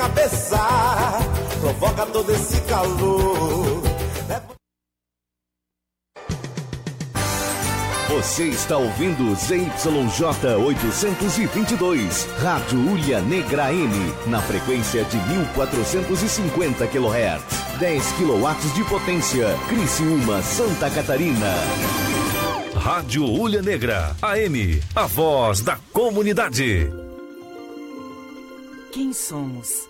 cabeça, provoca todo esse calor. Você está ouvindo ZYJ 822, Rádio Ulha Negra M, na frequência de 1450 kHz. 10 kW de potência, Criciúma, Santa Catarina. Rádio Ulha Negra, AM, a voz da comunidade. Quem somos?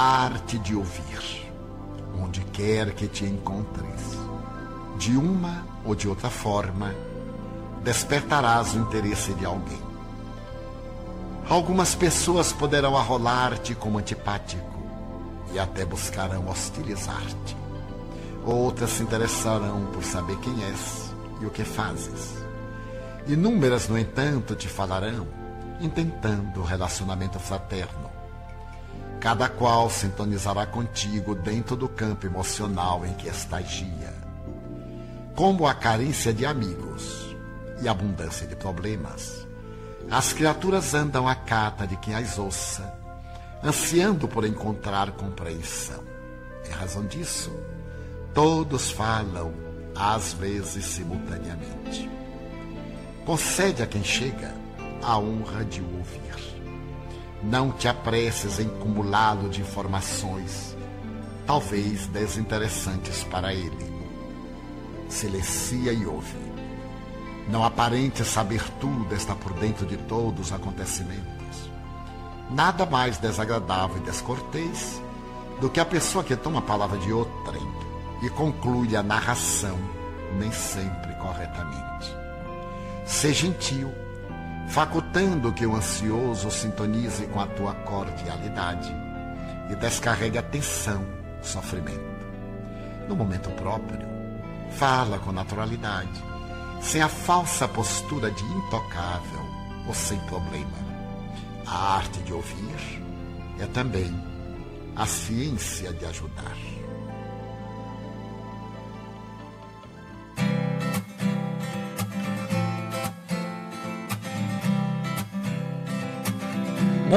Arte de ouvir, onde quer que te encontres de uma ou de outra forma, despertarás o interesse de alguém. Algumas pessoas poderão arrolar-te como antipático e até buscarão hostilizar-te. Outras se interessarão por saber quem és e o que fazes. Inúmeras, no entanto, te falarão, intentando relacionamento fraterno. Cada qual sintonizará contigo dentro do campo emocional em que estagia como a carência de amigos e abundância de problemas, as criaturas andam à cata de quem as ouça, ansiando por encontrar compreensão. Em razão disso, todos falam, às vezes simultaneamente. Concede a quem chega a honra de o ouvir. Não te apresses em cumulá-lo de informações, talvez desinteressantes para ele silencia e ouve. Não aparente saber tudo, está por dentro de todos os acontecimentos. Nada mais desagradável e descortês do que a pessoa que toma a palavra de outrem e conclui a narração, nem sempre corretamente. Seja gentil, facultando que o ansioso sintonize com a tua cordialidade e descarregue a tensão, sofrimento. No momento próprio, Fala com naturalidade, sem a falsa postura de intocável ou sem problema. A arte de ouvir é também a ciência de ajudar.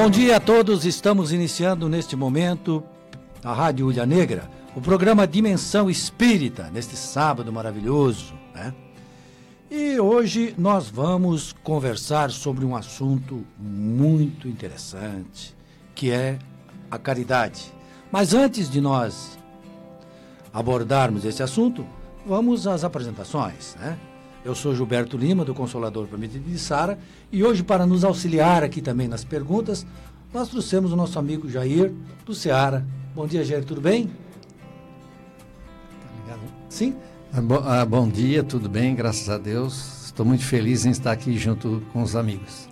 Bom dia a todos, estamos iniciando neste momento a Rádio Ulha Negra o programa Dimensão Espírita, neste sábado maravilhoso. Né? E hoje nós vamos conversar sobre um assunto muito interessante, que é a caridade. Mas antes de nós abordarmos esse assunto, vamos às apresentações. Né? Eu sou Gilberto Lima, do Consolador Prometido de Sara, e hoje, para nos auxiliar aqui também nas perguntas, nós trouxemos o nosso amigo Jair, do Ceará. Bom dia, Jair, tudo bem? Sim? Ah, bom, ah, bom dia, tudo bem, graças a Deus. Estou muito feliz em estar aqui junto com os amigos.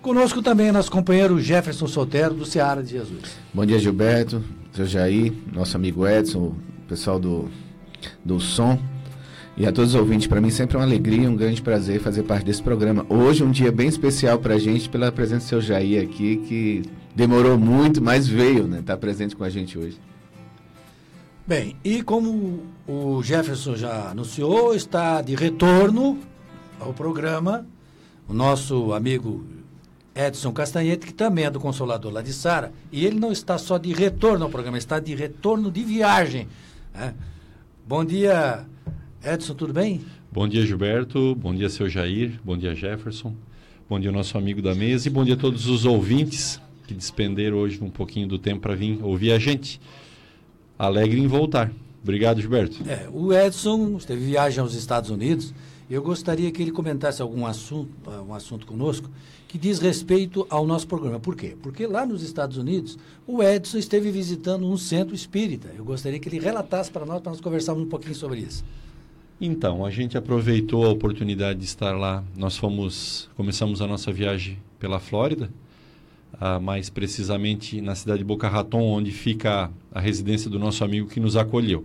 Conosco também nosso companheiro Jefferson Soltero, do Ceará de Jesus. Bom dia, Gilberto, seu Jair, nosso amigo Edson, o pessoal do, do som. E a todos os ouvintes, para mim sempre é uma alegria, um grande prazer fazer parte desse programa. Hoje um dia bem especial para a gente pela presença do seu Jair aqui, que demorou muito, mas veio, né? Está presente com a gente hoje. Bem, e como o Jefferson já anunciou, está de retorno ao programa o nosso amigo Edson Castanhete, que também é do Consolador lá de Sara, e ele não está só de retorno ao programa, está de retorno de viagem. Né? Bom dia, Edson, tudo bem? Bom dia, Gilberto. Bom dia, seu Jair. Bom dia, Jefferson. Bom dia, nosso amigo da mesa. E bom dia a todos os ouvintes que despenderam hoje um pouquinho do tempo para vir ouvir a gente alegre em voltar. Obrigado, Gilberto. É, o Edson teve viagem aos Estados Unidos. Eu gostaria que ele comentasse algum assunto, um assunto conosco que diz respeito ao nosso programa. Por quê? Porque lá nos Estados Unidos, o Edson esteve visitando um centro espírita. Eu gostaria que ele relatasse para nós, para nós conversarmos um pouquinho sobre isso. Então, a gente aproveitou a oportunidade de estar lá. Nós fomos, começamos a nossa viagem pela Flórida, ah, mais precisamente na cidade de Boca Raton, onde fica a residência do nosso amigo que nos acolheu.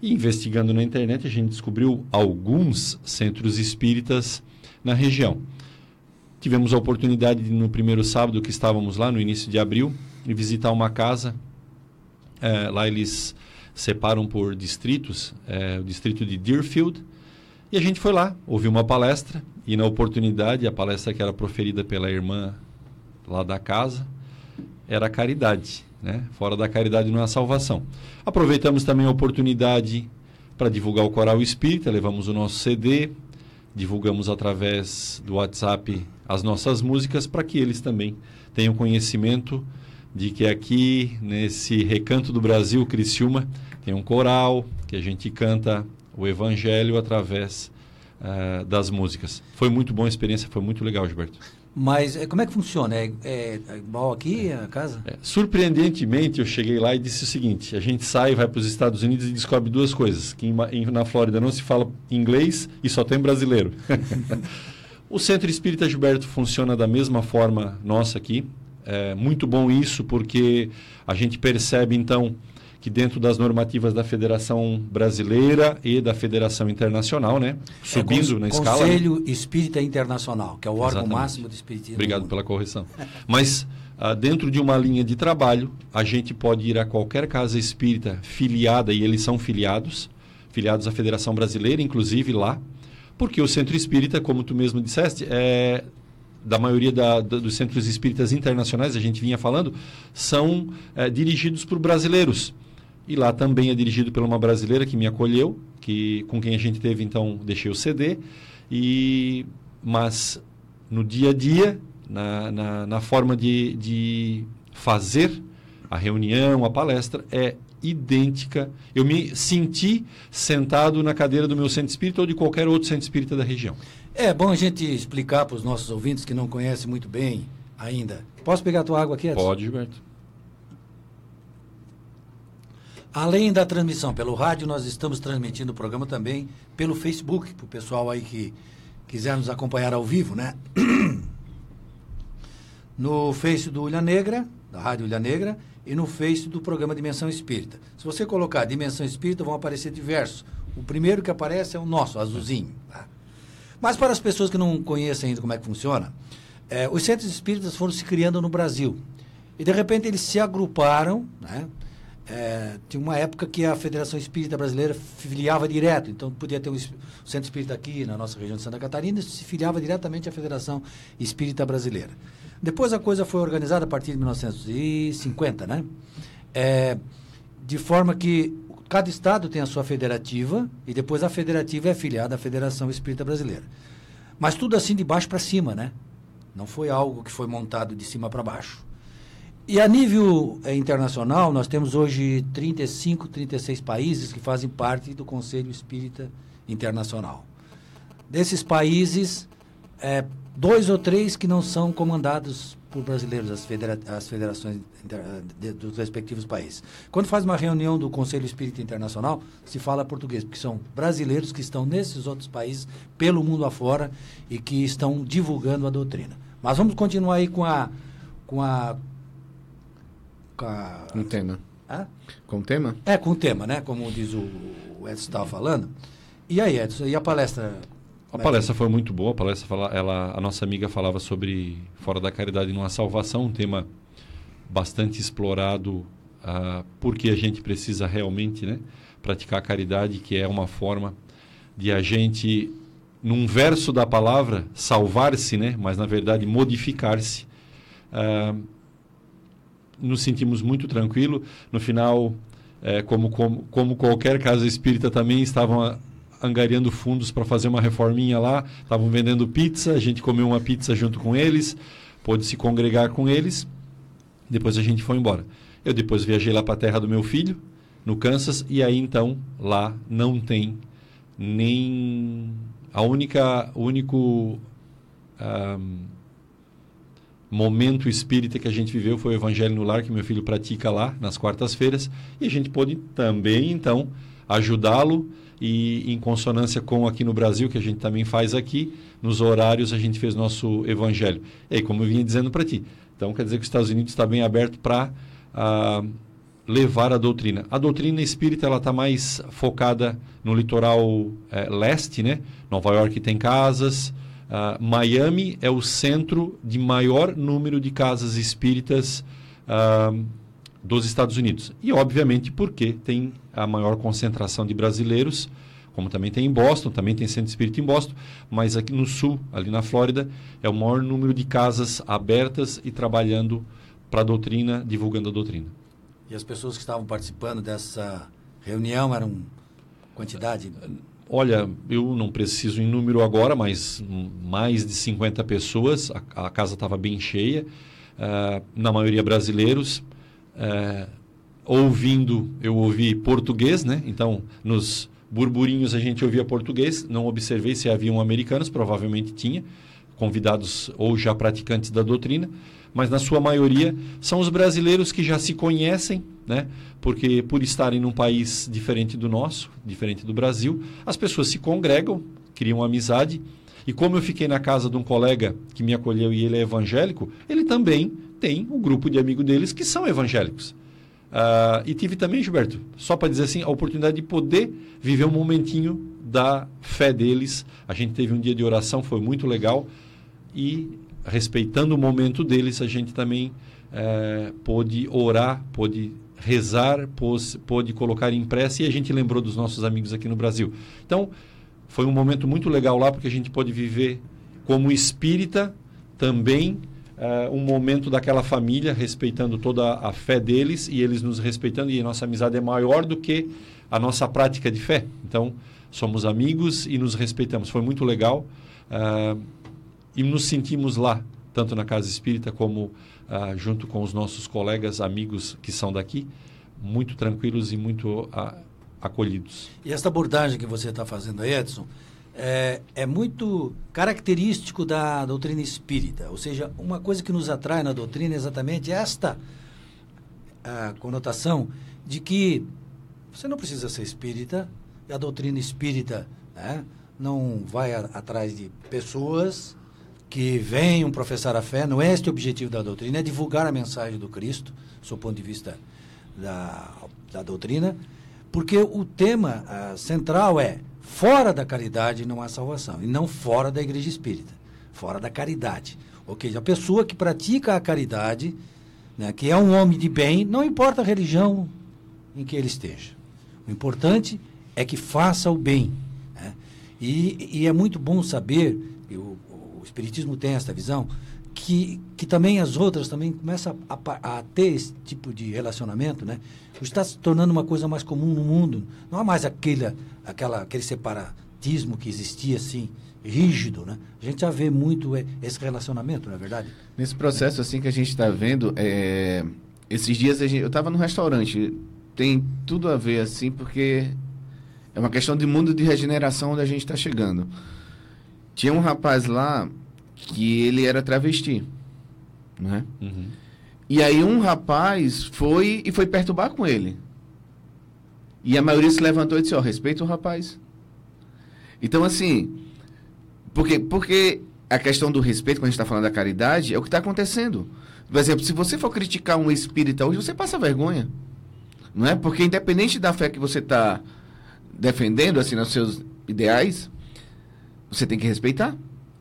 E investigando na internet, a gente descobriu alguns centros espíritas na região. Tivemos a oportunidade, de, no primeiro sábado que estávamos lá, no início de abril, de visitar uma casa. É, lá eles separam por distritos, é, o distrito de Deerfield. E a gente foi lá, ouviu uma palestra, e na oportunidade, a palestra que era proferida pela irmã lá da casa, era a caridade. Né? Fora da caridade não há salvação. Aproveitamos também a oportunidade para divulgar o Coral Espírita, levamos o nosso CD, divulgamos através do WhatsApp as nossas músicas para que eles também tenham conhecimento de que aqui nesse recanto do Brasil, Criciúma, tem um coral que a gente canta o Evangelho através uh, das músicas. Foi muito boa a experiência, foi muito legal, Gilberto. Mas é, como é que funciona? É, é, é igual aqui a casa? É, surpreendentemente, eu cheguei lá e disse o seguinte: a gente sai, vai para os Estados Unidos e descobre duas coisas: que em, em, na Flórida não se fala inglês e só tem brasileiro. o Centro Espírita Gilberto funciona da mesma forma nossa aqui. É muito bom isso porque a gente percebe então que dentro das normativas da Federação Brasileira e da Federação Internacional, né? Subindo é, na escala. Né? Conselho Espírita Internacional, que é o órgão Exatamente. máximo do espiritismo. Obrigado pela correção. Mas ah, dentro de uma linha de trabalho, a gente pode ir a qualquer casa espírita filiada e eles são filiados, filiados à Federação Brasileira, inclusive lá, porque o Centro Espírita, como tu mesmo disseste, é da maioria da, da, dos centros espíritas internacionais, a gente vinha falando, são é, dirigidos por brasileiros. E lá também é dirigido por uma brasileira que me acolheu, que com quem a gente teve então deixei o CD. E mas no dia a dia, na, na, na forma de, de fazer a reunião, a palestra, é idêntica. Eu me senti sentado na cadeira do meu centro espírita ou de qualquer outro centro espírita da região. É bom a gente explicar para os nossos ouvintes que não conhecem muito bem ainda. Posso pegar a tua água aqui, Edson? Pode, Gilberto. Além da transmissão pelo rádio, nós estamos transmitindo o programa também pelo Facebook, para o pessoal aí que quiser nos acompanhar ao vivo, né? No Face do Ulha Negra, da Rádio Ulha Negra, e no Face do programa Dimensão Espírita. Se você colocar Dimensão Espírita, vão aparecer diversos. O primeiro que aparece é o nosso, azulzinho. Tá? Mas para as pessoas que não conhecem ainda como é que funciona, é, os centros espíritas foram se criando no Brasil. E de repente eles se agruparam, né? É, tinha uma época que a Federação Espírita Brasileira filiava direto, então podia ter um centro espírita aqui na nossa região de Santa Catarina se filiava diretamente à Federação Espírita Brasileira. Depois a coisa foi organizada a partir de 1950, né? É, de forma que cada estado tem a sua federativa e depois a federativa é afiliada à Federação Espírita Brasileira. Mas tudo assim de baixo para cima, né? Não foi algo que foi montado de cima para baixo. E a nível é, internacional, nós temos hoje 35, 36 países que fazem parte do Conselho Espírita Internacional. Desses países, é, dois ou três que não são comandados por brasileiros, as, federa as federações de, dos respectivos países. Quando faz uma reunião do Conselho Espírita Internacional, se fala português, porque são brasileiros que estão nesses outros países, pelo mundo afora, e que estão divulgando a doutrina. Mas vamos continuar aí com a, com a com a... Um tema. Hã? Com o tema? É, com o tema, né? Como diz o, o Edson estava falando. E aí, Edson, e a palestra? A palestra foi muito boa. A palestra fala, ela, a nossa amiga falava sobre fora da caridade numa salvação, um tema bastante explorado, uh, porque a gente precisa realmente, né, praticar a caridade, que é uma forma de a gente, num verso da palavra, salvar-se, né, mas na verdade modificar-se. Uh, nos sentimos muito tranquilo. No final, é, como, como, como qualquer casa espírita também, estavam angariando fundos para fazer uma reforminha lá, estavam vendendo pizza, a gente comeu uma pizza junto com eles, pôde se congregar com eles, depois a gente foi embora. Eu depois viajei lá para a terra do meu filho, no Kansas, e aí então lá não tem nem a única, único um, momento espírita que a gente viveu foi o Evangelho no Lar, que meu filho pratica lá nas quartas-feiras, e a gente pôde também, então, ajudá-lo e em consonância com aqui no Brasil, que a gente também faz aqui, nos horários a gente fez nosso Evangelho. E aí, como eu vinha dizendo para ti, Então, quer dizer que os Estados Unidos está bem aberto para ah, levar a doutrina. A doutrina espírita ela está mais focada no litoral eh, leste, né? Nova York tem casas, ah, Miami é o centro de maior número de casas espíritas ah, dos Estados Unidos. E, obviamente, porque tem a maior concentração de brasileiros, como também tem em Boston, também tem centro espírita em Boston, mas aqui no sul, ali na Flórida, é o maior número de casas abertas e trabalhando para a doutrina, divulgando a doutrina. E as pessoas que estavam participando dessa reunião eram quantidade? Olha, eu não preciso em número agora, mas mais de 50 pessoas, a, a casa estava bem cheia, uh, na maioria brasileiros. Uh, ouvindo, eu ouvi português, né? Então, nos burburinhos a gente ouvia português, não observei se haviam americanos, provavelmente tinha, convidados ou já praticantes da doutrina mas na sua maioria são os brasileiros que já se conhecem, né? Porque por estarem num país diferente do nosso, diferente do Brasil, as pessoas se congregam, criam amizade. E como eu fiquei na casa de um colega que me acolheu e ele é evangélico, ele também tem um grupo de amigos deles que são evangélicos. Uh, e tive também, Gilberto, só para dizer assim, a oportunidade de poder viver um momentinho da fé deles. A gente teve um dia de oração, foi muito legal. E respeitando o momento deles, a gente também é, pôde orar, pôde rezar, pôs, pôde colocar em prece e a gente lembrou dos nossos amigos aqui no Brasil. Então, foi um momento muito legal lá porque a gente pôde viver como espírita também é, um momento daquela família, respeitando toda a fé deles e eles nos respeitando e nossa amizade é maior do que a nossa prática de fé. Então, somos amigos e nos respeitamos. Foi muito legal. Uh, e nos sentimos lá, tanto na Casa Espírita como ah, junto com os nossos colegas, amigos que são daqui, muito tranquilos e muito ah, acolhidos. E esta abordagem que você está fazendo aí, Edson, é, é, muito característico da doutrina espírita. Ou seja, uma coisa que nos atrai na doutrina é exatamente esta conotação de que você não precisa ser espírita, e a doutrina espírita né, não vai a, atrás de pessoas que venham professar a fé, não é este o objetivo da doutrina, é divulgar a mensagem do Cristo, do ponto de vista da, da doutrina, porque o tema uh, central é fora da caridade não há salvação, e não fora da igreja espírita, fora da caridade. Ou seja, a pessoa que pratica a caridade, né, que é um homem de bem, não importa a religião em que ele esteja. O importante é que faça o bem. Né? E, e é muito bom saber, Espiritismo tem essa visão, que, que também as outras também começam a, a, a, ter esse tipo de relacionamento, né? Está se tornando uma coisa mais comum no mundo. Não há mais aquele, aquela, aquele separatismo que existia, assim, rígido, né? A gente já vê muito esse relacionamento, não é verdade? Nesse processo, assim, que a gente está vendo, é... esses dias gente... eu estava num restaurante, tem tudo a ver, assim, porque é uma questão de mundo de regeneração onde a gente está chegando. Tinha um rapaz lá que ele era travesti, né? Uhum. E aí um rapaz foi e foi perturbar com ele. E a maioria se levantou e disse, ó, oh, respeita o rapaz. Então, assim, porque, porque a questão do respeito, quando a gente está falando da caridade, é o que está acontecendo. Por exemplo, se você for criticar um espírita hoje, você passa vergonha. Não é? Porque independente da fé que você está defendendo, assim, nos seus ideais, você tem que respeitar.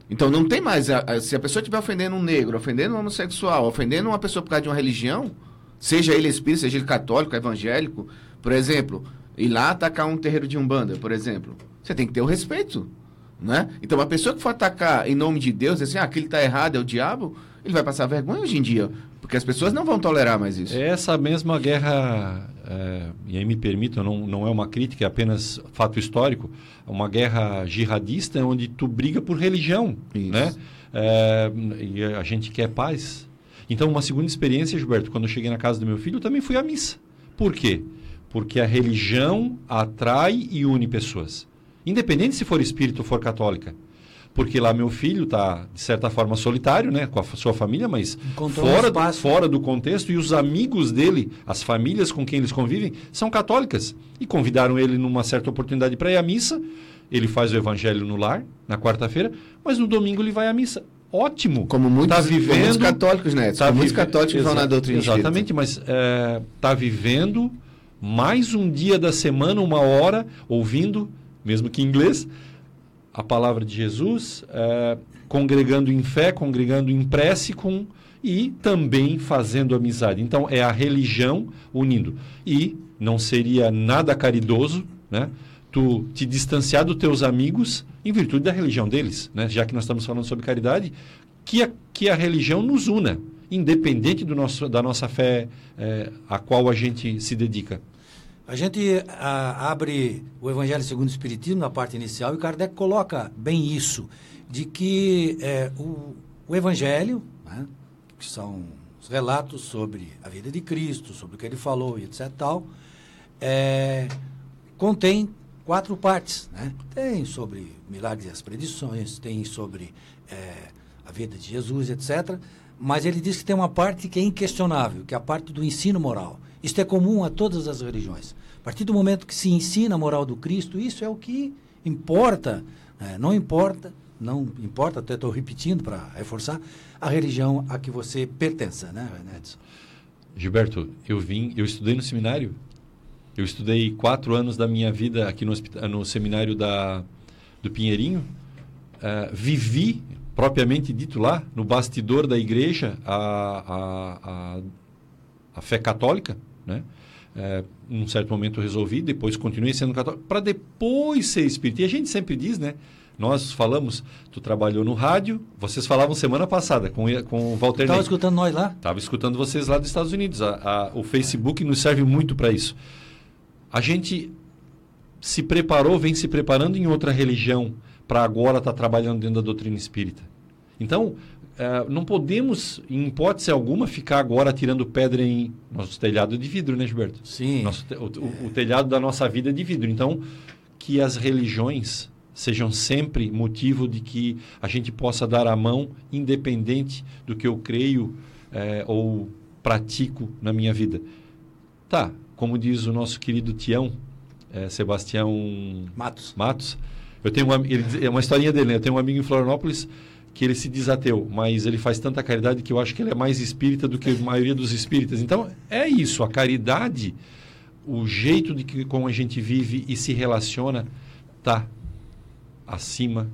Então não tem mais. A, a, se a pessoa estiver ofendendo um negro, ofendendo um homossexual, ofendendo uma pessoa por causa de uma religião, seja ele espírita, seja ele católico, evangélico, por exemplo, ir lá atacar um terreiro de umbanda, por exemplo, você tem que ter o respeito. Né? Então, a pessoa que for atacar em nome de Deus, assim, ah, aquele está errado, é o diabo, ele vai passar vergonha hoje em dia, porque as pessoas não vão tolerar mais isso. Essa mesma guerra, é, e aí me permitam, não, não é uma crítica, é apenas fato histórico, uma guerra jihadista onde tu briga por religião, isso. né? É, e a gente quer paz. Então, uma segunda experiência, Gilberto, quando eu cheguei na casa do meu filho, eu também fui à missa. Por quê? Porque a religião atrai e une pessoas. Independente se for espírito ou for católica. Porque lá meu filho está, de certa forma, solitário, né? Com a sua família, mas fora, um do, fora do contexto. E os amigos dele, as famílias com quem eles convivem, são católicas. E convidaram ele numa certa oportunidade para ir à missa. Ele faz o evangelho no lar, na quarta-feira, mas no domingo ele vai à missa. ótimo. Como muitos, tá vivendo, muitos católicos, né? Tá Como muitos católicos que vão na doutrina Exatamente, mas está vivendo mais um dia da semana, uma hora, ouvindo, mesmo que em inglês, a palavra de Jesus, é, congregando em fé, congregando em prece com, e também fazendo amizade. Então, é a religião unindo. E não seria nada caridoso, né? Tu te distanciar dos teus amigos em virtude da religião deles, né? Já que nós estamos falando sobre caridade, que a, que a religião nos una, independente do nosso, da nossa fé eh, a qual a gente se dedica. A gente ah, abre o Evangelho segundo o Espiritismo na parte inicial e Kardec coloca bem isso, de que eh, o, o Evangelho, né, que são os relatos sobre a vida de Cristo, sobre o que ele falou e etc. Tal, eh, contém quatro partes. Né? Tem sobre milagres e as predições, tem sobre eh, a vida de Jesus, etc. Mas ele diz que tem uma parte que é inquestionável, que é a parte do ensino moral. Isto é comum a todas as religiões. Partir do momento que se ensina a moral do Cristo, isso é o que importa. né? não importa, não importa, até estou repetindo para reforçar, a religião a que você pertença, né, Edson? Gilberto, eu vim, eu estudei no seminário. Eu estudei quatro anos da minha vida aqui no, no seminário da, do Pinheirinho. Eh, vivi, propriamente dito lá, no bastidor da igreja, a, a, a, a fé católica, né? É, num certo momento resolvi, depois continuei sendo católico, para depois ser espírita. E a gente sempre diz, né? Nós falamos, tu trabalhou no rádio, vocês falavam semana passada com, com o Walter Estava escutando nós lá? Estava escutando vocês lá dos Estados Unidos. A- a- o Facebook nos serve muito para isso. A gente se preparou, vem se preparando em outra religião para agora estar trabalhando dentro da doutrina espírita. Então, eh, não podemos, em hipótese alguma, ficar agora tirando pedra em nosso telhado de vidro, né, Gilberto? Sim. Nosso o, o- o telhado da nossa vida é de vidro. Então, que as religiões sejam sempre motivo de que a gente possa dar a mão, independente do que eu creio eh, ou pratico na minha vida. Tá, como diz o nosso querido Tião, eh, Sebastião Matos. Matos, eu tenho uma, ele, é uma historinha dele, né? Eu tenho um amigo em Florianópolis que ele se diz ateu, mas ele faz tanta caridade que eu acho que ele é mais espírita do que a maioria dos espíritas. Então, é isso, a caridade, o jeito de que como a gente vive e se relaciona, tá acima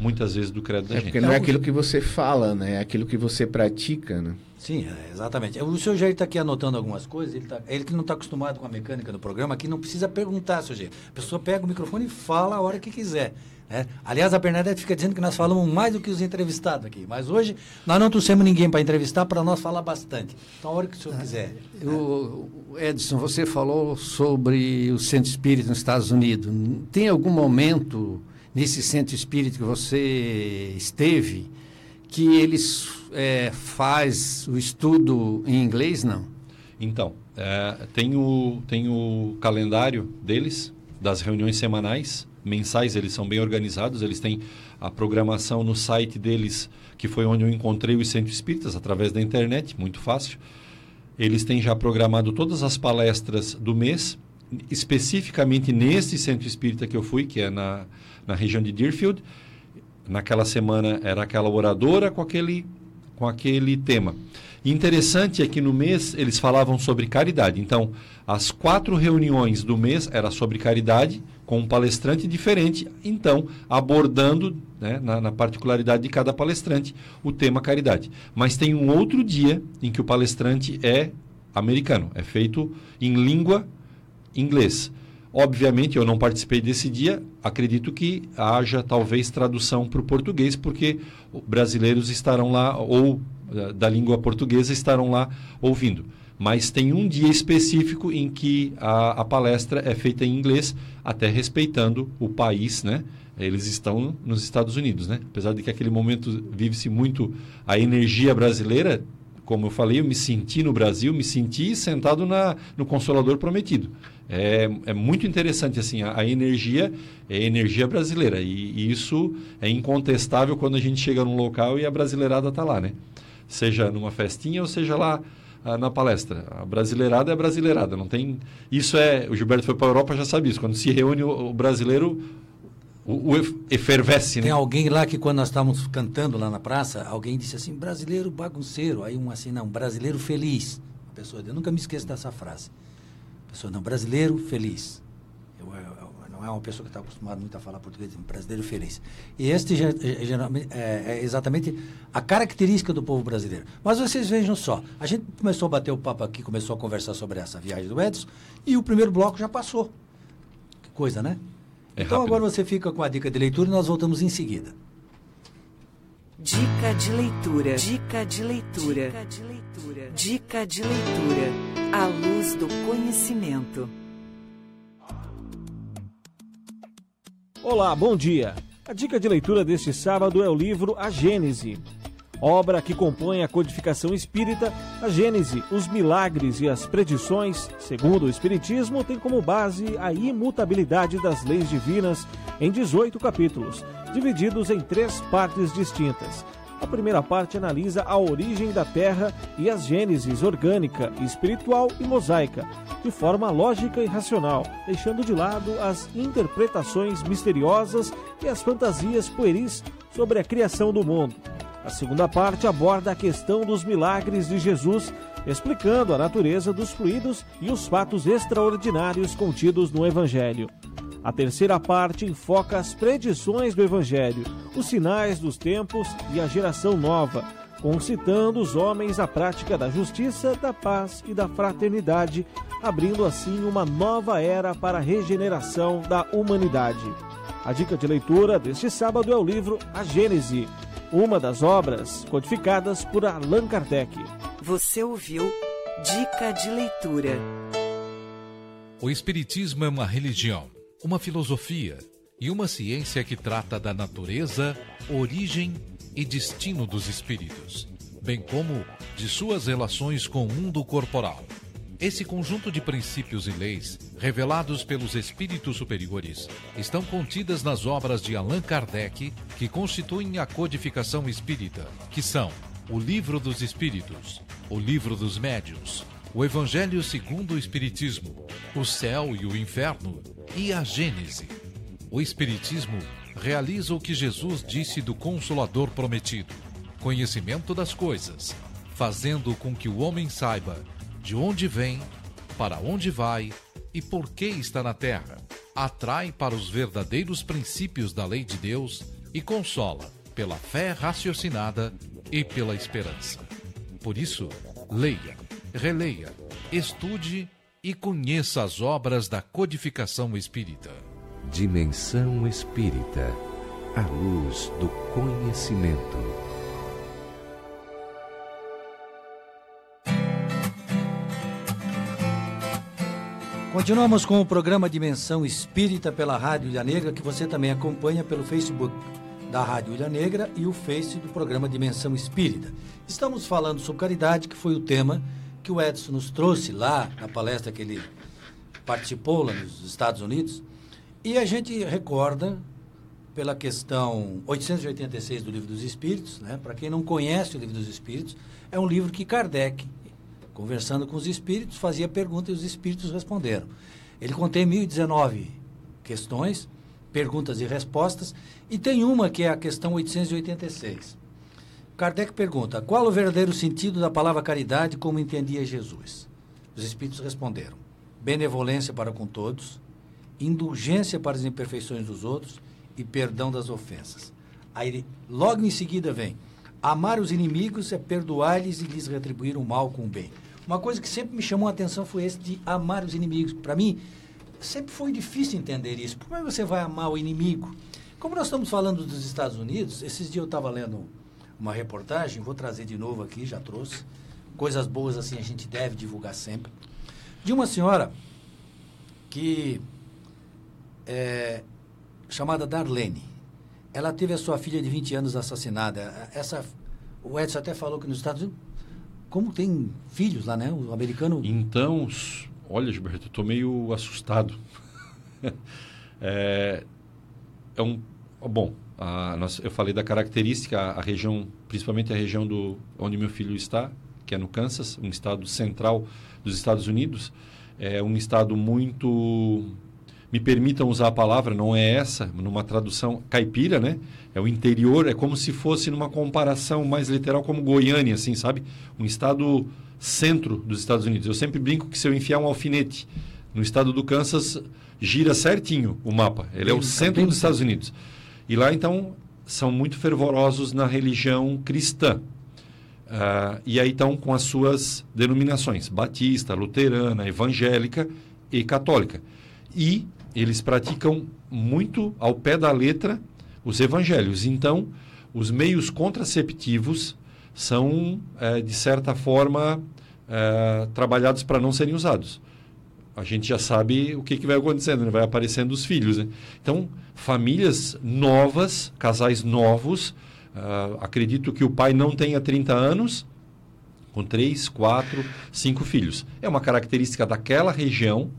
muitas vezes do credo da É gente. porque não é aquilo que você fala, né? É aquilo que você pratica, né? Sim, é, exatamente. O senhor Jair está aqui anotando algumas coisas, ele, tá, ele que não está acostumado com a mecânica do programa, aqui não precisa perguntar, senhor Jair. A pessoa pega o microfone e fala a hora que quiser. Né? Aliás, a Bernadette fica dizendo que nós falamos mais do que os entrevistados aqui, mas hoje nós não trouxemos ninguém para entrevistar, para nós falar bastante. Então, a hora que o senhor quiser. O, o Edson, você falou sobre o centro espírita nos Estados Unidos. Tem algum momento nesse centro espírita que você esteve que eles é, faz o estudo em inglês, não? Então, é, tem, o, tem o calendário deles, das reuniões semanais, mensais, eles são bem organizados, eles têm a programação no site deles, que foi onde eu encontrei os centros espíritas, através da internet, muito fácil. Eles têm já programado todas as palestras do mês, especificamente nesse centro espírita que eu fui, que é na, na região de Deerfield. Naquela semana era aquela oradora com aquele, com aquele tema. Interessante é que no mês eles falavam sobre caridade. Então, as quatro reuniões do mês era sobre caridade, com um palestrante diferente, então, abordando, né, na, na particularidade de cada palestrante, o tema caridade. Mas tem um outro dia em que o palestrante é americano, é feito em língua inglês. Obviamente, eu não participei desse dia, acredito que haja talvez tradução para o português, porque brasileiros estarão lá, ou eh, da língua portuguesa estarão lá ouvindo. Mas tem um dia específico em que a, a palestra é feita em inglês, até respeitando o país, né? Eles estão nos Estados Unidos, né? Apesar de que aquele momento vive-se muito a energia brasileira, como eu falei, eu me senti no Brasil, me senti sentado na, no Consolador Prometido. É, é muito interessante, assim, a, a energia é energia brasileira. E, e isso é incontestável quando a gente chega num local e a brasileirada está lá, né? Seja numa festinha ou seja lá na palestra. A brasileirada é brasileirada, não tem... Isso é... O Gilberto foi para a Europa, já sabe isso. Quando se reúne o, o brasileiro, O, o efervesce, Tem né? alguém lá que quando nós estávamos cantando lá na praça, alguém disse assim, brasileiro bagunceiro. Aí um assim, não, brasileiro feliz. A pessoa, eu nunca me esqueço dessa frase. A pessoa, não, brasileiro feliz. Eu, eu, não é uma pessoa que está acostumada muito a falar português, brasileiro feliz. E este geralmente, é, é exatamente a característica do povo brasileiro. Mas vocês vejam só, a gente começou a bater o papo aqui, começou a conversar sobre essa viagem do Edson, e o primeiro bloco já passou. Que coisa, né? É então rápido. agora você fica com a dica de leitura e nós voltamos em seguida. Dica de leitura. Dica de leitura. Dica de leitura. Dica de leitura. A luz do conhecimento. Olá, bom dia. A dica de leitura deste sábado é o livro A Gênese. Obra que compõe a codificação espírita, a Gênese, os milagres e as predições, segundo o Espiritismo, tem como base a imutabilidade das leis divinas em 18 capítulos, divididos em três partes distintas. A primeira parte analisa a origem da Terra e as gêneses orgânica, espiritual e mosaica, de forma lógica e racional, deixando de lado as interpretações misteriosas e as fantasias pueris sobre a criação do mundo. A segunda parte aborda a questão dos milagres de Jesus, explicando a natureza dos fluidos e os fatos extraordinários contidos no Evangelho. A terceira parte enfoca as predições do Evangelho, os sinais dos tempos e a geração nova, concitando os homens à prática da justiça, da paz e da fraternidade, abrindo assim uma nova era para a regeneração da humanidade. A dica de leitura deste sábado é o livro A Gênese, uma das obras codificadas por Allan Kardec. Você ouviu Dica de leitura. O Espiritismo é uma religião, uma filosofia e uma ciência que trata da natureza, origem e destino dos espíritos, bem como de suas relações com o mundo corporal. Esse conjunto de princípios e leis, revelados pelos espíritos superiores, estão contidas nas obras de Allan Kardec, que constituem a codificação espírita, que são o Livro dos Espíritos, o Livro dos Médiuns, o Evangelho segundo o Espiritismo, o Céu e o Inferno e a Gênese. O Espiritismo realiza o que Jesus disse do Consolador prometido: conhecimento das coisas, fazendo com que o homem saiba de onde vem, para onde vai e por que está na terra. Atrai para os verdadeiros princípios da lei de Deus e consola pela fé raciocinada e pela esperança. Por isso, leia, releia, estude e conheça as obras da codificação espírita. Dimensão Espírita a luz do conhecimento. Continuamos com o programa Dimensão Espírita pela Rádio Ilha Negra, que você também acompanha pelo Facebook da Rádio Ilha Negra e o Face do programa Dimensão Espírita. Estamos falando sobre caridade, que foi o tema que o Edson nos trouxe lá na palestra que ele participou lá nos Estados Unidos. E a gente recorda pela questão 886 do Livro dos Espíritos, né? Para quem não conhece o Livro dos Espíritos, é um livro que Kardec, conversando com os espíritos, fazia perguntas e os espíritos responderam. Ele contém 1019 questões, perguntas e respostas, e tem uma que é a questão 886. Kardec pergunta: qual o verdadeiro sentido da palavra caridade como entendia Jesus? Os espíritos responderam: benevolência para com todos, indulgência para as imperfeições dos outros e perdão das ofensas. Aí, logo em seguida vem: amar os inimigos é perdoar-lhes e lhes retribuir o mal com o bem. Uma coisa que sempre me chamou a atenção foi esse de amar os inimigos. Para mim, sempre foi difícil entender isso. Como é que você vai amar o inimigo? Como nós estamos falando dos Estados Unidos, esses dias eu estava lendo uma reportagem, vou trazer de novo aqui, já trouxe. Coisas boas assim a gente deve divulgar sempre. De uma senhora que é chamada Darlene. Ela teve a sua filha de 20 anos assassinada. Essa, o Edson até falou que nos Estados Unidos, como tem filhos lá, né? O americano. Então, olha, Gilberto, eu estou meio assustado. é, é um. Bom, a, nós, eu falei da característica, a, a região, principalmente a região do, onde meu filho está, que é no Kansas, um estado central dos Estados Unidos. É um estado muito me permitam usar a palavra, não é essa, numa tradução caipira, né? É o interior, é como se fosse numa comparação mais literal como Goiânia, assim, sabe? Um estado centro dos Estados Unidos. Eu sempre brinco que se eu enfiar um alfinete no estado do Kansas, gira certinho o mapa. Ele é o centro dos Estados Unidos. E lá, então, são muito fervorosos na religião cristã. Uh, e aí estão com as suas denominações, batista, luterana, evangélica e católica. E eles praticam muito ao pé da letra os evangelhos. Então, os meios contraceptivos são, é, de certa forma, é, trabalhados para não serem usados. A gente já sabe o que, que vai acontecendo, né? vai aparecendo os filhos. Né? Então, famílias novas, casais novos, uh, acredito que o pai não tenha 30 anos, com três, quatro, cinco filhos. É uma característica daquela região,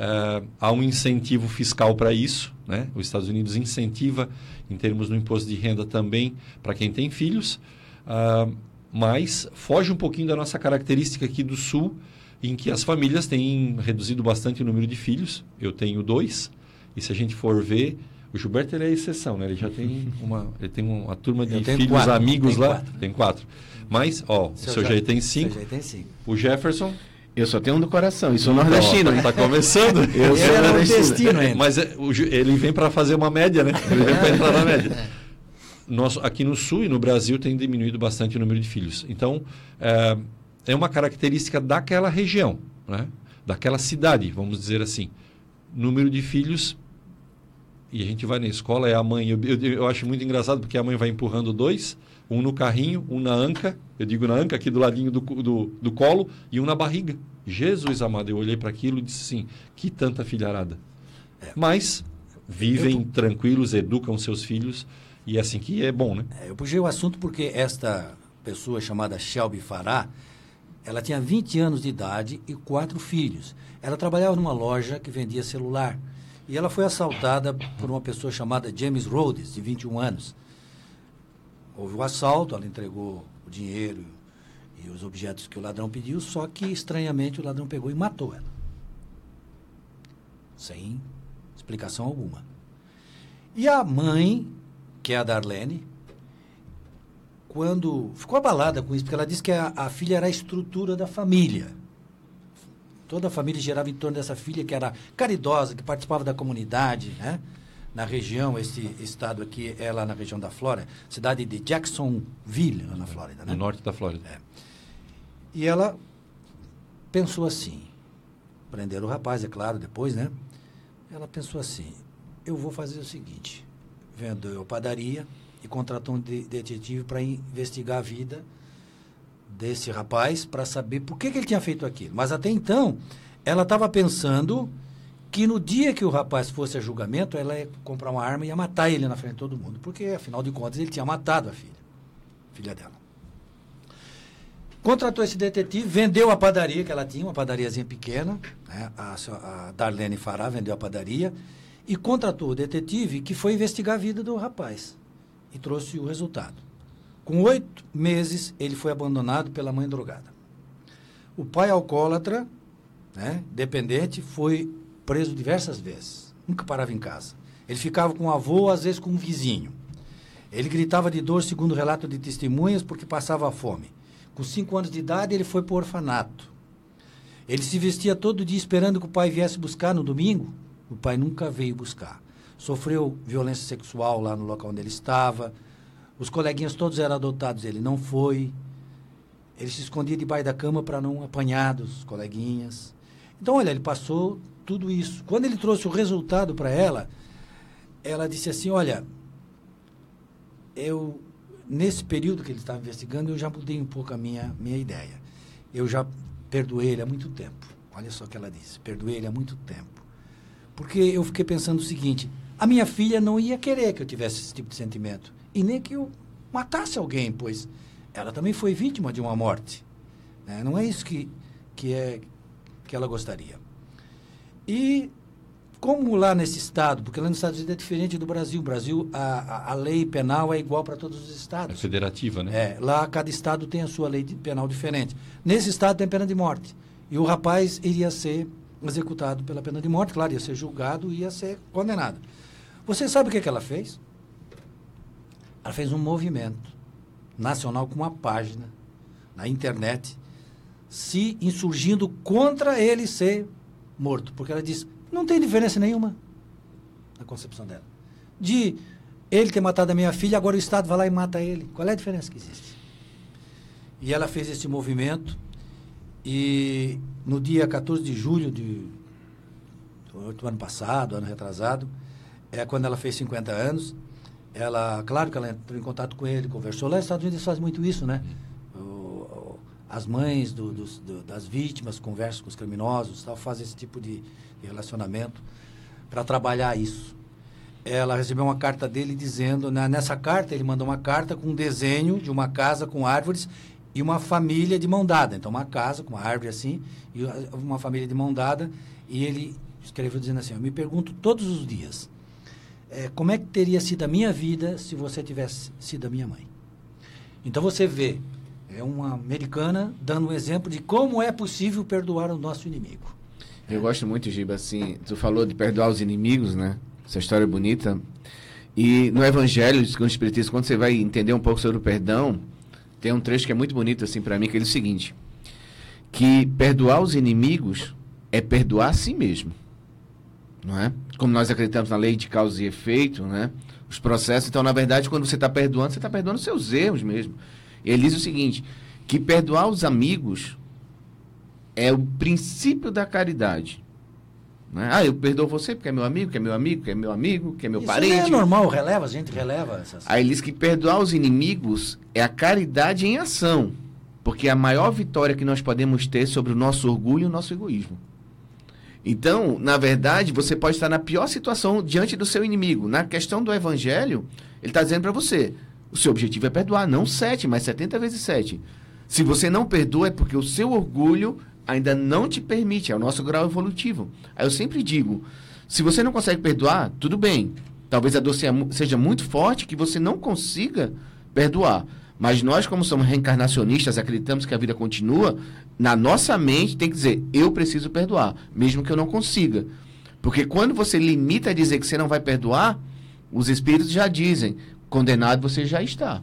Uh, há um incentivo fiscal para isso. Né? Os Estados Unidos incentiva, em termos do imposto de renda, também para quem tem filhos. Uh, mas foge um pouquinho da nossa característica aqui do Sul, em que as famílias têm reduzido bastante o número de filhos. Eu tenho dois. E se a gente for ver, o Gilberto ele é exceção, né? Ele já tem uma, ele tem uma turma de filhos quatro, amigos lá. Quatro. Tem quatro. Mas, ó, o seu Jair tem cinco. Seu tem cinco. O Jefferson eu só tenho um do coração, e sou nordestino. Está começando. eu sou é nordestino. ainda. Mas é, o, ele vem para fazer uma média, né? Ele vem para entrar na média. Nosso, aqui no Sul e no Brasil tem diminuído bastante o número de filhos. Então, é, é uma característica daquela região, né? daquela cidade, vamos dizer assim. Número de filhos, e a gente vai na escola, é a mãe. Eu, eu, eu acho muito engraçado porque a mãe vai empurrando dois, um no carrinho, um na anca, eu digo na anca, aqui do ladinho do, do, do colo, e um na barriga. Jesus amado, eu olhei para aquilo e disse assim: que tanta filharada. É. Mas vivem tranquilos, educam seus filhos, e é assim que é bom, né? É, eu puxei o assunto porque esta pessoa chamada Shelby Farah, ela tinha 20 anos de idade e quatro filhos. Ela trabalhava numa loja que vendia celular. E ela foi assaltada por uma pessoa chamada James Rhodes, de 21 anos. Houve o assalto, ela entregou o dinheiro e os objetos que o ladrão pediu, só que estranhamente o ladrão pegou e matou ela. Sem explicação alguma. E a mãe, que é a Darlene, quando ficou abalada com isso, porque ela disse que a, a filha era a estrutura da família. Toda a família girava em torno dessa filha que era caridosa, que participava da comunidade, né? na região, esse estado aqui é lá na região da Flórida, cidade de Jacksonville, lá na Flórida. Né? No norte da Flórida. É. E ela pensou assim, prenderam o rapaz, é claro, depois, né? Ela pensou assim, eu vou fazer o seguinte, vendeu a padaria e contratou um de detetive para investigar a vida desse rapaz, para saber por que, que ele tinha feito aquilo. Mas até então, ela estava pensando que no dia que o rapaz fosse a julgamento, ela ia comprar uma arma e ia matar ele na frente de todo mundo. Porque, afinal de contas, ele tinha matado a filha. Filha dela. Contratou esse detetive, vendeu a padaria que ela tinha, uma padariazinha pequena. Né? A, a Darlene Fará vendeu a padaria. E contratou o detetive que foi investigar a vida do rapaz. E trouxe o resultado. Com oito meses, ele foi abandonado pela mãe drogada. O pai alcoólatra, né, dependente, foi preso diversas vezes. Nunca parava em casa. Ele ficava com o avô, às vezes com um vizinho. Ele gritava de dor, segundo relato de testemunhas, porque passava fome. Com cinco anos de idade, ele foi para o orfanato. Ele se vestia todo dia esperando que o pai viesse buscar no domingo. O pai nunca veio buscar. Sofreu violência sexual lá no local onde ele estava. Os coleguinhas todos eram adotados, ele não foi. Ele se escondia debaixo da cama para não apanhar dos coleguinhas. Então, olha, ele passou tudo isso. Quando ele trouxe o resultado para ela, ela disse assim: Olha, eu, nesse período que ele estava investigando, eu já mudei um pouco a minha, minha ideia. Eu já perdoei ele há muito tempo. Olha só o que ela disse: perdoei ele há muito tempo. Porque eu fiquei pensando o seguinte: a minha filha não ia querer que eu tivesse esse tipo de sentimento. E nem que eu matasse alguém, pois ela também foi vítima de uma morte. Né? Não é isso que, que, é, que ela gostaria. E como lá nesse estado, porque lá nos Estados Unidos é diferente do Brasil. O Brasil, a, a, a lei penal é igual para todos os estados. É federativa, né? É, lá cada estado tem a sua lei penal diferente. Nesse estado tem pena de morte. E o rapaz iria ser executado pela pena de morte. Claro, ia ser julgado e ia ser condenado. Você sabe o que, que ela fez? Ela fez um movimento nacional com uma página na internet se insurgindo contra ele ser morto. Porque ela disse: não tem diferença nenhuma na concepção dela. De ele ter matado a minha filha, agora o Estado vai lá e mata ele. Qual é a diferença que existe? E ela fez esse movimento e no dia 14 de julho de, do ano passado, ano retrasado, é quando ela fez 50 anos, ela, claro que ela entrou em contato com ele, conversou. Lá nos Estados Unidos faz muito isso, né? O, as mães do, dos, do, das vítimas conversam com os criminosos, tal, fazem esse tipo de, de relacionamento para trabalhar isso. Ela recebeu uma carta dele dizendo, né, nessa carta ele mandou uma carta com um desenho de uma casa com árvores e uma família de mão dada. Então, uma casa com uma árvore assim, e uma família de mão dada. E ele escreveu dizendo assim: Eu me pergunto todos os dias, é, como é que teria sido a minha vida se você tivesse sido a minha mãe? Então, você vê, é uma americana dando um exemplo de como é possível perdoar o nosso inimigo. Eu gosto muito, Giba, assim, tu falou de perdoar os inimigos, né? Essa história é bonita. E no Evangelho, segundo o Espiritismo, quando você vai entender um pouco sobre o perdão, tem um trecho que é muito bonito assim para mim, que é o seguinte: que perdoar os inimigos é perdoar a si mesmo. Não é? Como nós acreditamos na lei de causa e efeito, né? Os processos, então, na verdade, quando você está perdoando, você está perdoando seus erros mesmo. E ele diz o seguinte: que perdoar os amigos é o princípio da caridade. Né? Ah, eu perdoo você porque é meu amigo, que é meu amigo, que é meu amigo, que é meu Isso parente. é normal, releva, a gente releva essas Aí ele diz que perdoar os inimigos é a caridade em ação. Porque é a maior vitória que nós podemos ter sobre o nosso orgulho e o nosso egoísmo. Então, na verdade, você pode estar na pior situação diante do seu inimigo. Na questão do evangelho, ele está dizendo para você: o seu objetivo é perdoar, não sete, mas 70 vezes sete. Se você não perdoa, é porque o seu orgulho ainda não te permite, é o nosso grau evolutivo. Aí eu sempre digo: se você não consegue perdoar, tudo bem. Talvez a dor seja muito forte que você não consiga perdoar. Mas nós, como somos reencarnacionistas, acreditamos que a vida continua, na nossa mente tem que dizer, eu preciso perdoar, mesmo que eu não consiga. Porque quando você limita a dizer que você não vai perdoar, os espíritos já dizem, condenado você já está.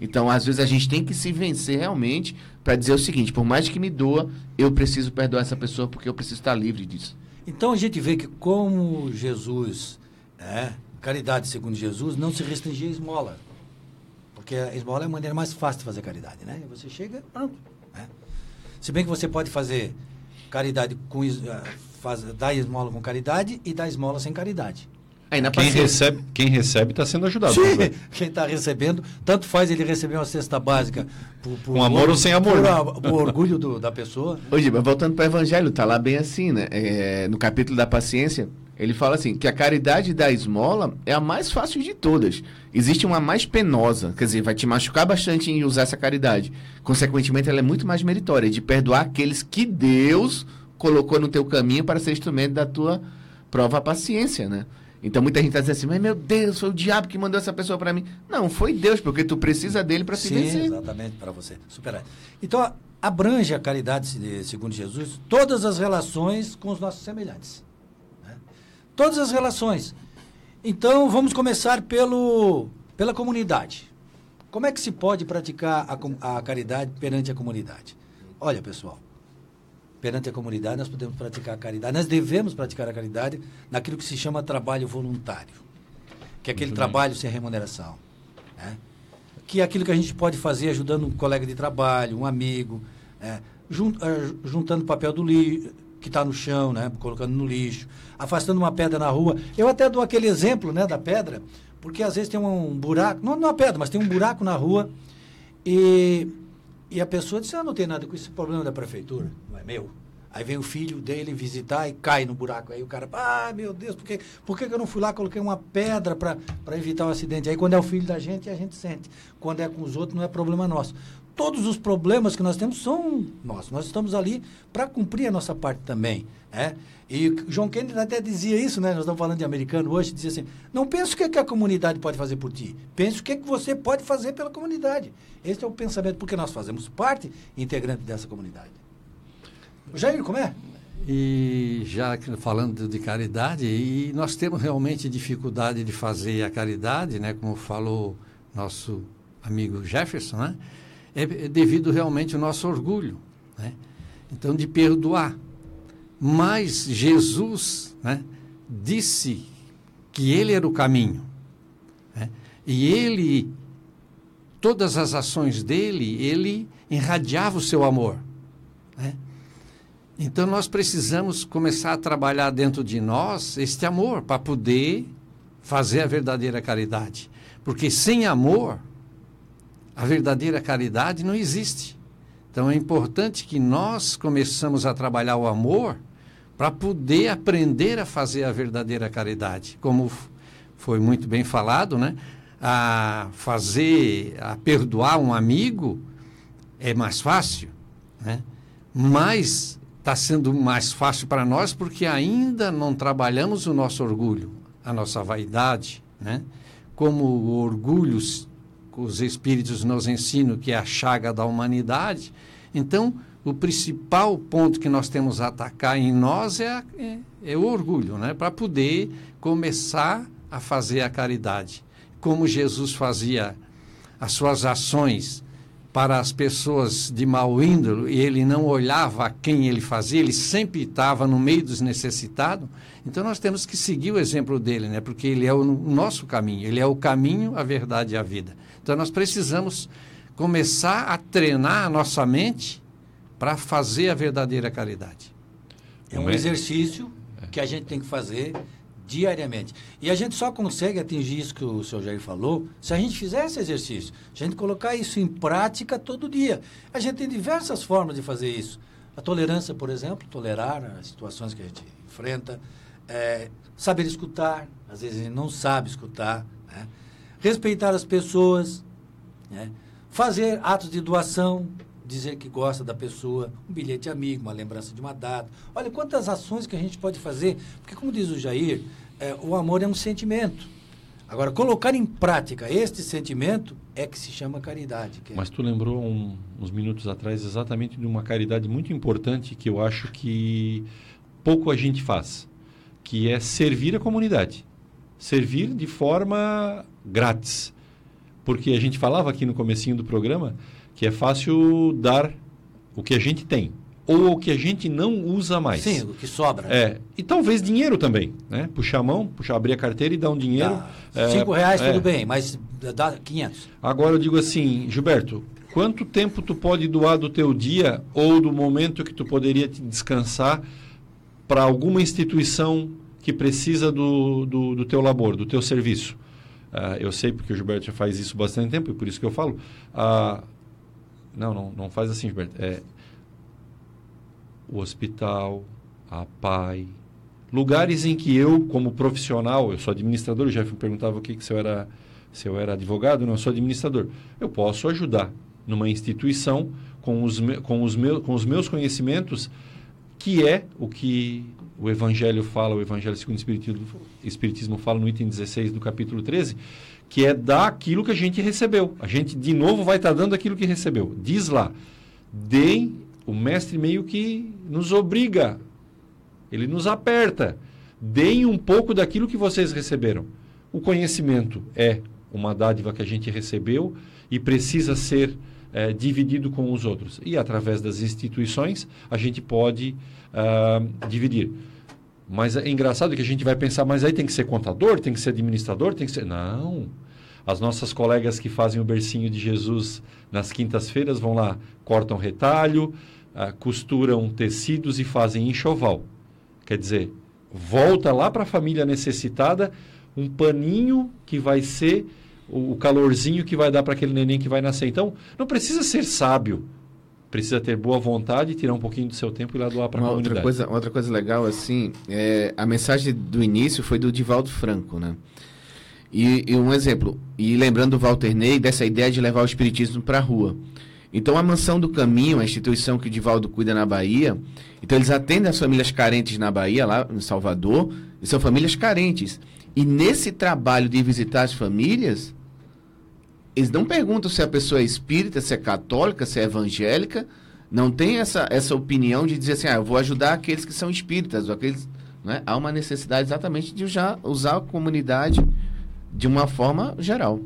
Então, às vezes, a gente tem que se vencer realmente para dizer o seguinte: por mais que me doa, eu preciso perdoar essa pessoa porque eu preciso estar livre disso. Então, a gente vê que, como Jesus, é, caridade segundo Jesus, não se restringia a esmola. Porque a esmola é a maneira mais fácil de fazer caridade, né? Você chega. Se bem que você pode fazer caridade com faz, dar esmola com caridade e dar esmola sem caridade. Aí, quem, paciência. recebe, quem recebe está sendo ajudado. Sim, quem está recebendo, tanto faz ele receber uma cesta básica por, por com amor ou sem amor. Por, né? por orgulho do, da pessoa. Hoje, mas voltando para o Evangelho, tá lá bem assim, né? É, no capítulo da paciência, ele fala assim, que a caridade da esmola é a mais fácil de todas. Existe uma mais penosa, quer dizer, vai te machucar bastante em usar essa caridade. Consequentemente, ela é muito mais meritória, de perdoar aqueles que Deus colocou no teu caminho para ser instrumento da tua prova paciência, né? Então muita gente está dizendo assim, mas meu Deus, foi o diabo que mandou essa pessoa para mim. Não, foi Deus, porque tu precisa dele para se vencer. exatamente, para você superar. Então, abrange a caridade, segundo Jesus, todas as relações com os nossos semelhantes. Todas as relações. Então, vamos começar pelo, pela comunidade. Como é que se pode praticar a, a caridade perante a comunidade? Olha, pessoal, perante a comunidade nós podemos praticar a caridade, nós devemos praticar a caridade naquilo que se chama trabalho voluntário, que é aquele Muito trabalho bem. sem remuneração. Né? Que é aquilo que a gente pode fazer ajudando um colega de trabalho, um amigo, é, junt, é, juntando papel do lixo que está no chão, né? colocando no lixo, afastando uma pedra na rua. Eu até dou aquele exemplo né, da pedra, porque às vezes tem um buraco, não, não é uma pedra, mas tem um buraco na rua e, e a pessoa diz, ah, não tem nada com esse problema da prefeitura, não é meu. Aí vem o filho dele visitar e cai no buraco. Aí o cara, ah, meu Deus, por que, por que eu não fui lá, coloquei uma pedra para evitar o acidente? Aí quando é o filho da gente, a gente sente. Quando é com os outros, não é problema nosso todos os problemas que nós temos são nossos. Nós estamos ali para cumprir a nossa parte também. É? E John Kennedy até dizia isso, né? Nós estamos falando de americano hoje, dizia assim, não pense o que, é que a comunidade pode fazer por ti, pense o que, é que você pode fazer pela comunidade. Esse é o pensamento, porque nós fazemos parte integrante dessa comunidade. Jair, como é? E já falando de caridade, e nós temos realmente dificuldade de fazer a caridade, né, como falou nosso amigo Jefferson, né, é devido realmente ao nosso orgulho, né? Então de perdoar. Mas Jesus, né, disse que ele era o caminho. Né? E ele, todas as ações dele, ele irradiava o seu amor. Né? Então nós precisamos começar a trabalhar dentro de nós este amor para poder fazer a verdadeira caridade. Porque sem amor, a verdadeira caridade não existe. Então é importante que nós começamos a trabalhar o amor para poder aprender a fazer a verdadeira caridade. Como foi muito bem falado, né? A fazer, a perdoar um amigo é mais fácil, né? Mas está sendo mais fácil para nós porque ainda não trabalhamos o nosso orgulho, a nossa vaidade, né? Como o orgulho, os espíritos nos ensinam que é a chaga da humanidade. Então, o principal ponto que nós temos a atacar em nós é, é, é o orgulho, né? Para poder começar a fazer a caridade. Como Jesus fazia as suas ações para as pessoas de mau índole e ele não olhava a quem ele fazia, ele sempre estava no meio dos necessitados. Então nós temos que seguir o exemplo dele, né? Porque ele é o nosso caminho, ele é o caminho, a verdade e a vida. Então nós precisamos começar a treinar a nossa mente para fazer a verdadeira caridade. É um exercício que a gente tem que fazer diariamente. E a gente só consegue atingir isso que o senhor Jair falou se a gente fizer esse exercício, a gente colocar isso em prática todo dia. A gente tem diversas formas de fazer isso. A tolerância, por exemplo, tolerar as situações que a gente enfrenta, é, saber escutar, às vezes a gente não sabe escutar, né? Respeitar as pessoas, né? fazer atos de doação, dizer que gosta da pessoa, um bilhete amigo, uma lembrança de uma data. Olha quantas ações que a gente pode fazer, porque como diz o Jair, é, o amor é um sentimento. Agora, colocar em prática este sentimento é que se chama caridade. É... Mas tu lembrou um, uns minutos atrás exatamente de uma caridade muito importante que eu acho que pouco a gente faz, que é servir a comunidade. Servir de forma grátis. Porque a gente falava aqui no comecinho do programa que é fácil dar o que a gente tem ou o que a gente não usa mais. Sim, o que sobra. É. E talvez dinheiro também, né? Puxar a mão, puxar, abrir a carteira e dar um dinheiro. Dá. É, Cinco reais, é. tudo bem, mas dá 500. Agora eu digo assim, Gilberto, quanto tempo tu pode doar do teu dia ou do momento que tu poderia te descansar para alguma instituição que precisa do, do, do, teu labor, do teu serviço? Uh, eu sei porque o Gilberto já faz isso bastante tempo e por isso que eu falo. Uh, não, não, não faz assim, Gilberto. É o hospital, a PAI, lugares em que eu, como profissional, eu sou administrador, o Jeff me perguntava o que, que se eu era se eu era advogado, não, eu sou administrador. Eu posso ajudar numa instituição com os, com os, meus, com os meus conhecimentos, que é o que o Evangelho fala, o Evangelho segundo o Espiritismo, fala no item 16 do capítulo 13, que é dar aquilo que a gente recebeu. A gente, de novo, vai estar tá dando aquilo que recebeu. Diz lá, deem, o mestre meio que nos obriga, ele nos aperta. Deem um pouco daquilo que vocês receberam. O conhecimento é uma dádiva que a gente recebeu e precisa ser é, dividido com os outros. E através das instituições, a gente pode uh, dividir. Mas é engraçado que a gente vai pensar, mas aí tem que ser contador, tem que ser administrador, tem que ser. Não. As nossas colegas que fazem o bercinho de Jesus nas quintas-feiras vão lá, cortam retalho, uh, costuram tecidos e fazem enxoval. Quer dizer, volta lá para a família necessitada um paninho que vai ser o, calorzinho que vai dar para aquele neném que vai nascer. Então, não precisa ser sábio precisa ter boa vontade, tirar um pouquinho do seu tempo e lá doar para a comunidade. Outra coisa, outra coisa legal, assim, é, a mensagem do início foi do Divaldo Franco, né? E, e, um exemplo, e lembrando do Walter Ney, dessa ideia de levar o espiritismo para a rua. Então, a Mansão do Caminho, a instituição que o Divaldo cuida na Bahia, então eles atendem as famílias carentes na Bahia, lá em Salvador, e são famílias carentes. E nesse trabalho de visitar as famílias, eles não perguntam se a pessoa é espírita, se é católica, se é evangélica. Não tem essa, essa opinião de dizer assim, ah, eu vou ajudar aqueles que são espíritas, ou aqueles. Né? Há uma necessidade exatamente de já usar a comunidade de uma forma geral.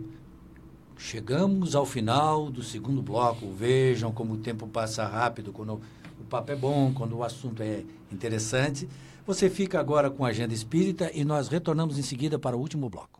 Chegamos ao final do segundo bloco. Vejam como o tempo passa rápido quando o papo é bom, quando o assunto é interessante. Você fica agora com a Agenda Espírita e nós retornamos em seguida para o último bloco.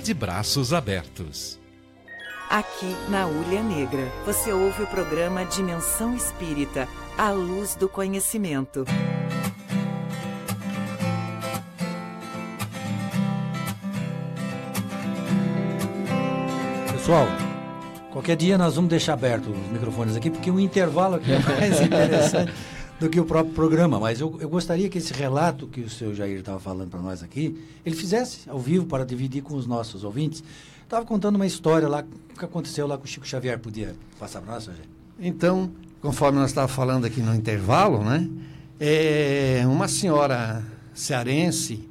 de braços abertos. Aqui na Ulha Negra, você ouve o programa Dimensão Espírita, a luz do conhecimento. Pessoal, qualquer dia nós vamos deixar aberto os microfones aqui, porque o intervalo aqui é mais interessante do que o próprio programa. Mas eu, eu gostaria que esse relato que o seu Jair estava falando para nós aqui, ele fizesse ao vivo para dividir com os nossos ouvintes. Estava contando uma história lá, o que aconteceu lá com o Chico Xavier. Podia passar para nós, seu Jair? Então, conforme nós estávamos falando aqui no intervalo, né? É, uma senhora cearense,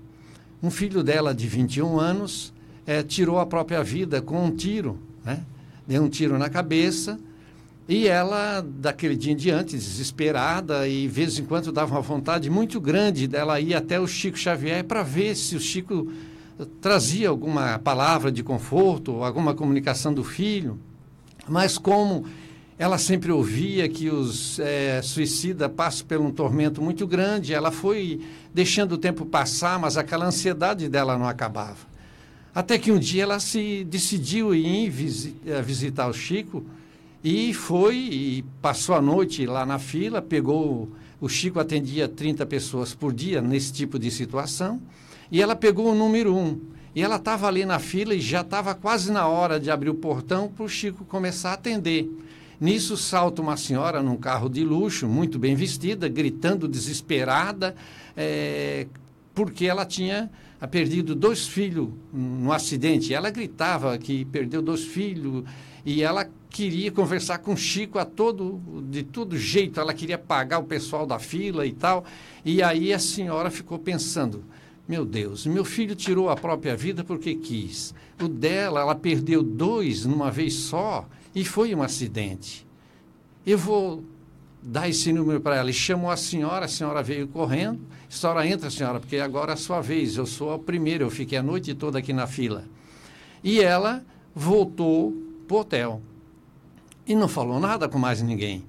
um filho dela de 21 anos, é, tirou a própria vida com um tiro, né? Deu um tiro na cabeça e ela, daquele dia em diante, desesperada e de vez em quando dava uma vontade muito grande dela ir até o Chico Xavier para ver se o Chico trazia alguma palavra de conforto, alguma comunicação do filho. Mas como ela sempre ouvia que os é, suicidas passam por um tormento muito grande. Ela foi deixando o tempo passar, mas aquela ansiedade dela não acabava. Até que um dia ela se decidiu ir visitar o Chico e foi e passou a noite lá na fila, pegou. O Chico atendia 30 pessoas por dia nesse tipo de situação, e ela pegou o número um. E ela estava ali na fila e já estava quase na hora de abrir o portão para o Chico começar a atender. Nisso salta uma senhora num carro de luxo, muito bem vestida, gritando desesperada, é, porque ela tinha perdido dois filhos num acidente. Ela gritava que perdeu dois filhos e ela queria conversar com o Chico a todo, de todo jeito. Ela queria pagar o pessoal da fila e tal. E aí a senhora ficou pensando: meu Deus, meu filho tirou a própria vida porque quis. O dela, ela perdeu dois numa vez só e foi um acidente. Eu vou dar esse número para ela. E chamou a senhora, a senhora veio correndo. A senhora entra, senhora, porque agora é a sua vez. Eu sou a primeira, eu fiquei a noite toda aqui na fila. E ela voltou para o hotel. E não falou nada com mais ninguém.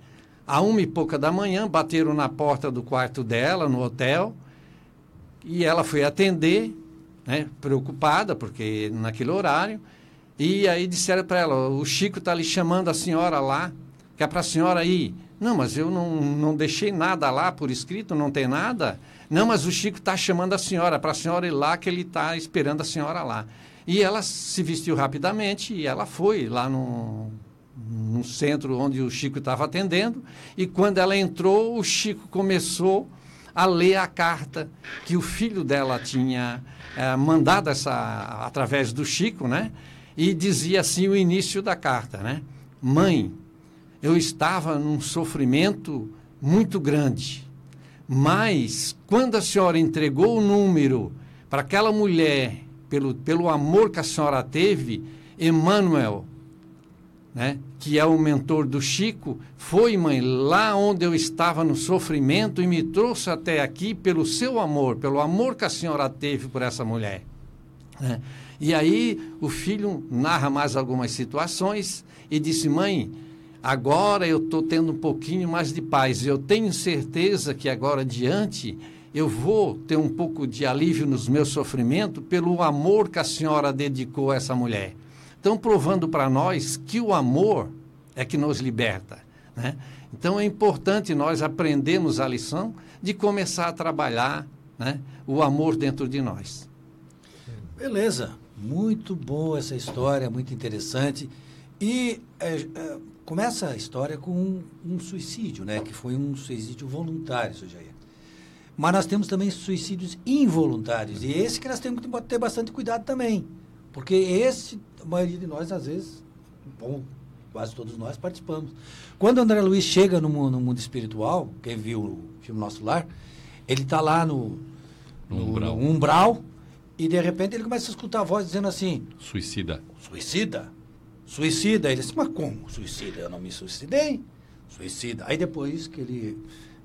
A uma e pouca da manhã, bateram na porta do quarto dela, no hotel, e ela foi atender, né, preocupada, porque naquele horário, e aí disseram para ela, o Chico está lhe chamando a senhora lá, que é para a senhora ir. Não, mas eu não, não deixei nada lá por escrito, não tem nada. Não, mas o Chico está chamando a senhora, para a senhora ir lá, que ele está esperando a senhora lá. E ela se vestiu rapidamente e ela foi lá no, no centro onde o Chico estava atendendo. E quando ela entrou, o Chico começou a ler a carta que o filho dela tinha é, mandado essa, através do Chico, né? E dizia assim o início da carta, né? Mãe, eu estava num sofrimento muito grande. Mas, quando a senhora entregou o número para aquela mulher, pelo, pelo amor que a senhora teve, Emmanuel, né, que é o mentor do Chico, foi, mãe, lá onde eu estava no sofrimento e me trouxe até aqui pelo seu amor, pelo amor que a senhora teve por essa mulher. Né? E aí o filho narra mais algumas situações e disse: Mãe, Agora eu estou tendo um pouquinho mais de paz. Eu tenho certeza que agora adiante eu vou ter um pouco de alívio nos meus sofrimentos pelo amor que a senhora dedicou a essa mulher. Então, provando para nós que o amor é que nos liberta. Né? Então, é importante nós aprendermos a lição de começar a trabalhar né, o amor dentro de nós. Beleza, muito boa essa história, muito interessante. E é, é, começa a história com um, um, suicídio, né? Que foi um suicídio voluntário, seu. Mas nós temos também suicídios involuntários. E esse que nós temos que ter bastante cuidado também. Porque esse, a maioria de nós, às vezes, bom, quase todos nós participamos. Quando o André Luiz chega no mundo, no mundo espiritual, quem viu o filme Nosso Lar, ele está lá no, no, umbral. no umbral e de repente ele começa a escutar a voz dizendo assim: Suicida. Suicida? Suicida. Ele disse, mas como? Suicida? Eu não me suicidei. Suicida. Aí depois que ele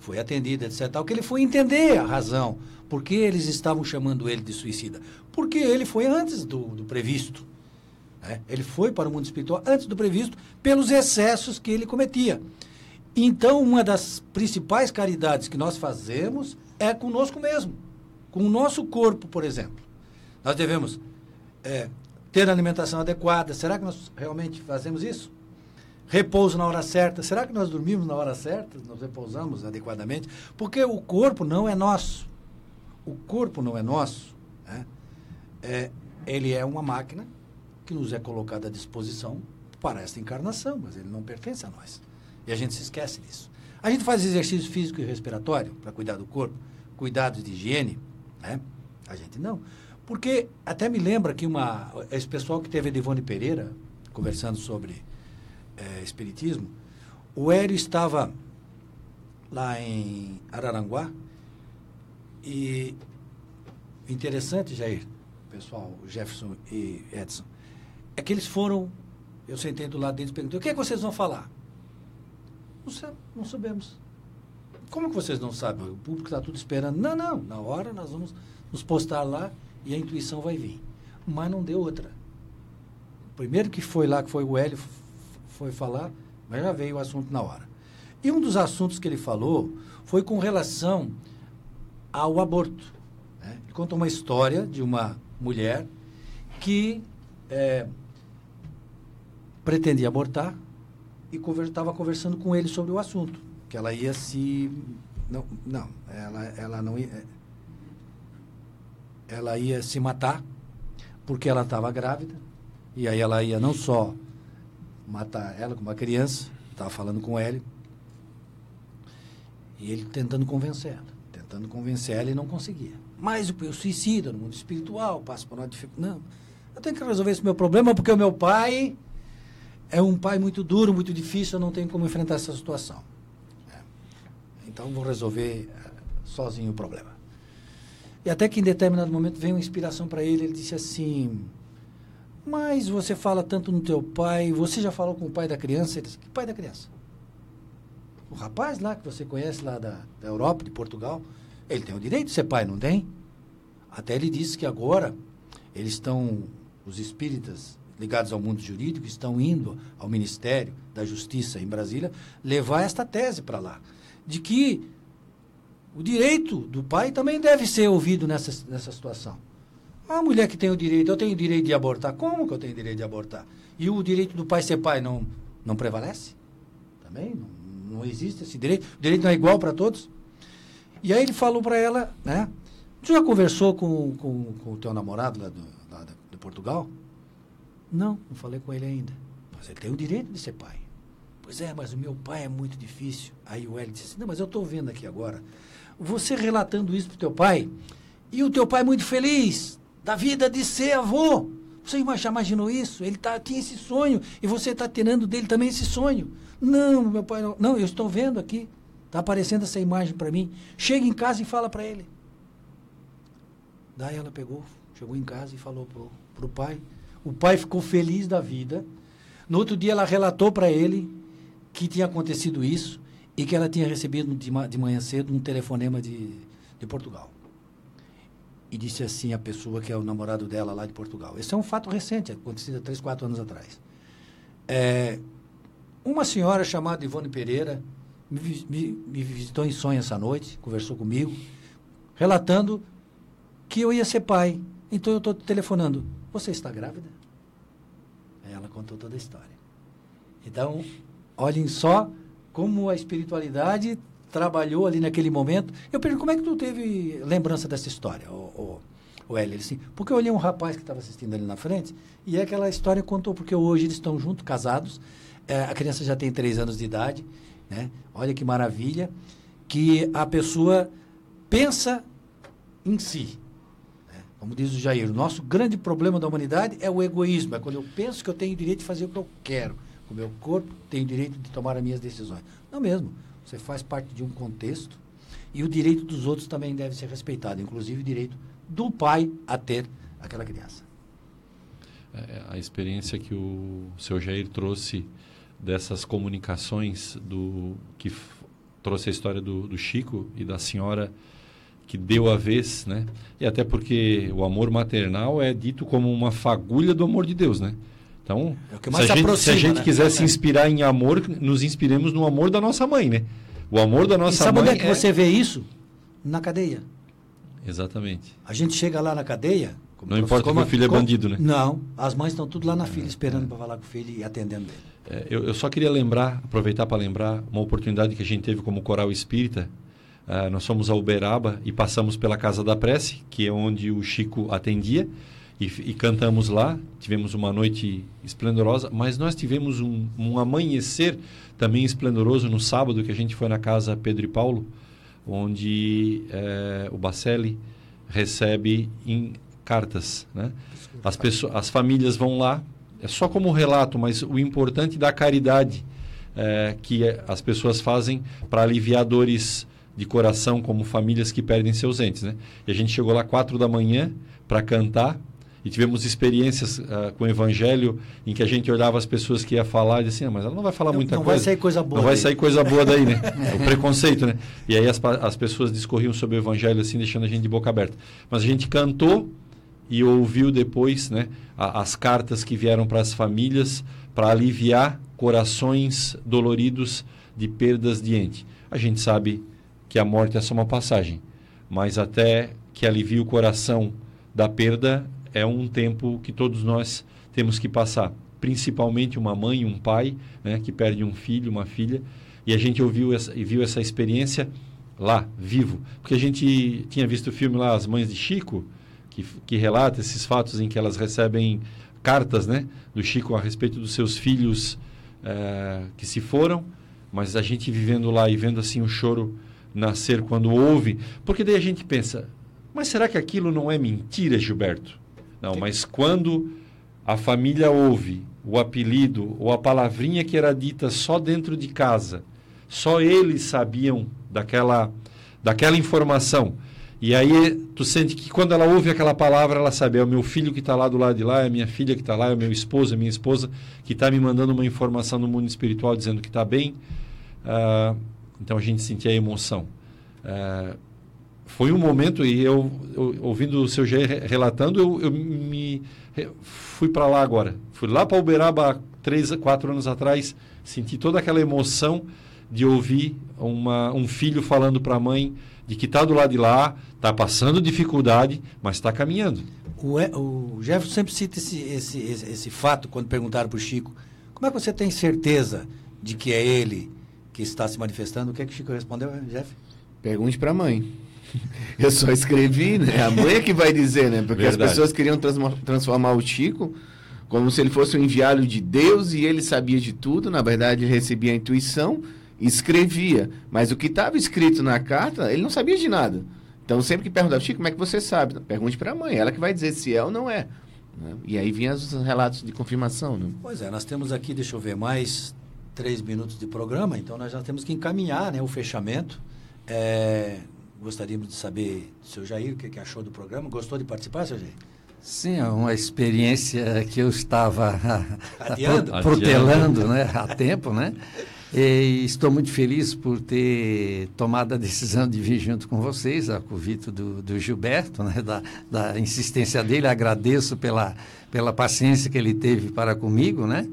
foi atendido, etc. Tal, que ele foi entender a razão. Por que eles estavam chamando ele de suicida? Porque ele foi antes do, do previsto. Né? Ele foi para o mundo espiritual antes do previsto pelos excessos que ele cometia. Então, uma das principais caridades que nós fazemos é conosco mesmo, com o nosso corpo, por exemplo. Nós devemos é, ter alimentação adequada. Será que nós realmente fazemos isso? Repouso na hora certa. Será que nós dormimos na hora certa? Nós repousamos adequadamente? Porque o corpo não é nosso. O corpo não é nosso. Né? É, ele é uma máquina que nos é colocada à disposição para esta encarnação, mas ele não pertence a nós. E a gente se esquece disso. A gente faz exercício físico e respiratório para cuidar do corpo, cuidados de higiene, né? A gente não. Porque até me lembra que uma, esse pessoal que teve a Devone Pereira, conversando sobre é, Espiritismo, o Hélio estava lá em Araranguá e interessante, Jair, pessoal, Jefferson e Edson, é que eles foram, eu sentei do lado deles e perguntei, o que, é que vocês vão falar? Não, não sabemos. Como que vocês não sabem? O público está tudo esperando. Não, não, na hora nós vamos nos postar lá e a intuição vai vir. Mas não deu outra. O primeiro que foi lá, que foi o Hélio, foi falar, mas já veio o assunto na hora. E um dos assuntos que ele falou foi com relação ao aborto. Né? Ele conta uma história de uma mulher que é, pretendia abortar e estava conversando com ele sobre o assunto. Que ela ia se. Não, não ela, ela não ia ela ia se matar porque ela estava grávida e aí ela ia não só matar ela como uma criança, estava falando com ele e ele tentando convencer ela, tentando convencer ela e não conseguia. mais o suicida no mundo espiritual, passa por uma dificuldade. Não. Eu tenho que resolver esse meu problema porque o meu pai é um pai muito duro, muito difícil, eu não tenho como enfrentar essa situação. É. Então vou resolver eh, sozinho o problema. E até que em determinado momento veio uma inspiração para ele, ele disse assim: Mas você fala tanto no teu pai, você já falou com o pai da criança? Ele disse: Que pai da criança? O rapaz lá que você conhece lá da, da Europa, de Portugal, ele tem o direito de ser pai, não tem? Até ele disse que agora eles estão, os espíritas ligados ao mundo jurídico, estão indo ao Ministério da Justiça em Brasília levar esta tese para lá. De que o direito do pai também deve ser ouvido nessa, nessa situação. A mulher que tem o direito, eu tenho o direito de abortar. Como que eu tenho o direito de abortar? E o direito do pai ser pai não, não prevalece? Também não, não existe esse direito. O direito não é igual para todos. E aí ele falou para ela, né? Tu já conversou com, com, com o teu namorado lá, do, lá de Portugal? Não, não falei com ele ainda. Mas ele tem o direito de ser pai. Pois é, mas o meu pai é muito difícil. Aí o Hélio disse assim, não, mas eu estou vendo aqui agora. Você relatando isso para o teu pai, e o teu pai muito feliz da vida de ser avô. Você já imaginou isso? Ele tá, tinha esse sonho e você está tirando dele também esse sonho. Não, meu pai não. Não, eu estou vendo aqui. Está aparecendo essa imagem para mim. Chega em casa e fala para ele. Daí ela pegou, chegou em casa e falou para o pai. O pai ficou feliz da vida. No outro dia, ela relatou para ele que tinha acontecido isso e que ela tinha recebido de, de manhã cedo um telefonema de, de Portugal. E disse assim a pessoa que é o namorado dela lá de Portugal. Esse é um fato recente, acontecido há três, quatro anos atrás. É, uma senhora chamada Ivone Pereira me, me, me visitou em sonho essa noite, conversou comigo, relatando que eu ia ser pai. Então eu estou telefonando. Você está grávida? Aí ela contou toda a história. Então, olhem só como a espiritualidade trabalhou ali naquele momento. Eu pergunto, como é que tu teve lembrança dessa história, o, o, o? Ele assim, porque eu olhei um rapaz que estava assistindo ali na frente e aquela história contou, porque hoje eles estão juntos, casados, é, a criança já tem três anos de idade, né? Olha que maravilha, que a pessoa pensa em si, como diz o Jair, o nosso grande problema da humanidade é o egoísmo. É quando eu penso que eu tenho direito de fazer o que eu quero. O meu corpo, tenho direito de tomar as minhas decisões. Não mesmo. Você faz parte de um contexto e o direito dos outros também deve ser respeitado, inclusive o direito do pai a ter aquela criança. É, a experiência que o seu Jair trouxe dessas comunicações do que trouxe a história do, do Chico e da senhora que deu a vez, né? E até porque o amor maternal é dito como uma fagulha do amor de Deus, né? Então, é se, a gente, se, a gente, né? quiser é. se inspirar em amor, nos inspiremos no amor da nossa mãe, né? O amor da nossa e sabe mãe. Sabe onde é que é... você vê isso? Na cadeia. Exatamente. A gente chega lá na cadeia. Não importa como, que o filho é bandido, né? Não, as mães estão tudo lá na fila esperando para falar com o filho e atendendo ele. É, eu, eu, só queria lembrar, aproveitar para lembrar uma oportunidade que a gente teve como coral espírita Uh, nós fomos a Uberaba e passamos pela Casa da Prece, que é onde o Chico atendia, e, e cantamos lá. Tivemos uma noite esplendorosa, mas nós tivemos um, um, amanhecer também esplendoroso no sábado, que a gente foi na Casa Pedro e Paulo, onde uh, o Bacelli recebe em cartas. Né? As, pessoas, as famílias vão lá, é só como relato, mas o importante da caridade uh, que as pessoas fazem para aliviar dores de coração como famílias que perdem seus entes, né? E a gente chegou lá quatro da manhã para cantar e tivemos experiências uh, com o evangelho em que a gente olhava as pessoas que ia falar e dizia assim, ah, mas ela não vai falar muita não coisa. Não vai sair coisa boa. Não daí. vai sair coisa boa daí, né? o preconceito, né? E aí as, as pessoas discorriam sobre o evangelho assim, deixando a gente de boca aberta. Mas a gente cantou e ouviu depois, né, a, as cartas que vieram para as famílias para aliviar corações doloridos de perdas de ente. A gente sabe que a morte é só uma passagem, mas até que alivie o coração da perda é um tempo que todos nós temos que passar, principalmente uma mãe, um pai, né, que perde um filho, uma filha, e a gente ouviu essa, e viu essa experiência lá, vivo, porque a gente tinha visto o filme lá As Mães de Chico, que, que relata esses fatos em que elas recebem cartas, né, do Chico a respeito dos seus filhos é, que se foram, mas a gente vivendo lá e vendo assim o choro nascer quando ouve, porque daí a gente pensa, Mas será que aquilo não é mentira, Gilberto? Não, mas quando a família ouve o apelido ou a palavrinha que era dita só dentro de casa, só eles sabiam daquela, daquela informação. E aí tu sente que quando ela ouve aquela palavra, ela sabe, é o meu filho que está lá do lado de lá, é a minha filha que está lá, é o meu esposo, é a minha esposa que está me mandando uma informação no mundo espiritual dizendo que está bem. Uh, então a gente sentia a emoção. Uh, foi um momento, e eu, eu ouvindo o seu G relatando, eu, eu me fui para lá agora. Fui lá para Uberaba três, quatro anos atrás, senti toda aquela emoção de ouvir uma, um filho falando para a mãe de que está do lado de lá, está passando dificuldade, mas está caminhando. O, o Jefferson sempre cita esse, esse, esse, esse fato quando perguntaram para o Chico: como é que você tem certeza de que é ele que está se manifestando? O que é que o Chico respondeu, Jeff? Pergunte para a mãe. Eu só escrevi, né? A mãe é que vai dizer, né? Porque Verdade. as pessoas queriam transformar o Chico como se ele fosse um enviado de Deus e ele sabia de tudo. Na verdade, ele recebia a intuição escrevia. Mas o que estava escrito na carta, ele não sabia de nada. Então, sempre que perguntava, Chico, como é que você sabe? Pergunte para a mãe, ela que vai dizer se é ou não é. Né? E aí vinham os relatos de confirmação. Né? Pois é, nós temos aqui, deixa eu ver, mais três minutos de programa, então nós já temos que encaminhar né, o fechamento. É, gostaríamos de saber, seu Jair, o que, que achou do programa. Gostou de participar, seu Jair? Sim, é uma experiência que eu estava protelando né, há tempo, né? E estou muito feliz por ter tomado a decisão de vir junto com vocês, a convite do, do Gilberto, né, da, da, insistência dele. Agradeço pela, pela paciência que ele teve para comigo, né?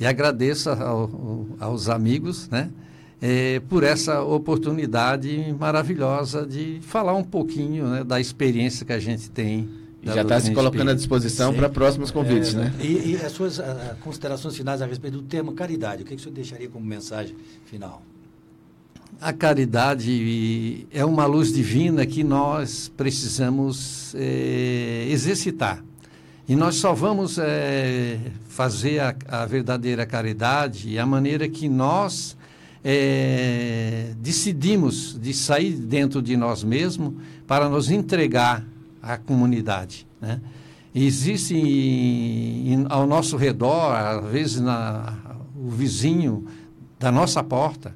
E agradeço ao, aos amigos, né? É, por essa oportunidade maravilhosa de falar um pouquinho né, da experiência que a gente tem já está se colocando à disposição para próximos convites, é, né? E, e, as suas a, considerações finais a respeito do tema caridade, o que, que o senhor deixaria como mensagem final? A caridade é uma luz divina que nós precisamos é, exercitar. E nós só vamos é, fazer a, a, verdadeira caridade a maneira que nós é, decidimos de sair dentro de nós mesmos para nos entregar a comunidade. Né? Existe ao nosso redor, às vezes na, o vizinho da nossa porta,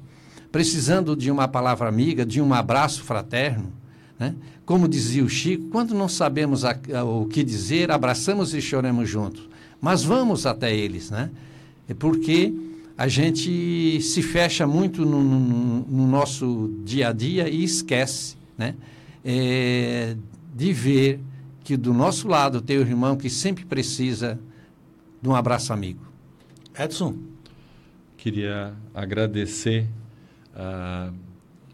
precisando de uma palavra amiga, de um abraço fraterno. Né? Como dizia o Chico, quando não sabemos a, a, o que dizer, abraçamos e choramos juntos. Mas vamos até eles, né? É porque a gente se fecha muito no, no, no nosso dia a dia e esquece, né? É, de ver que do nosso lado tem o irmão que sempre precisa de um abraço amigo. Edson. Queria agradecer uh,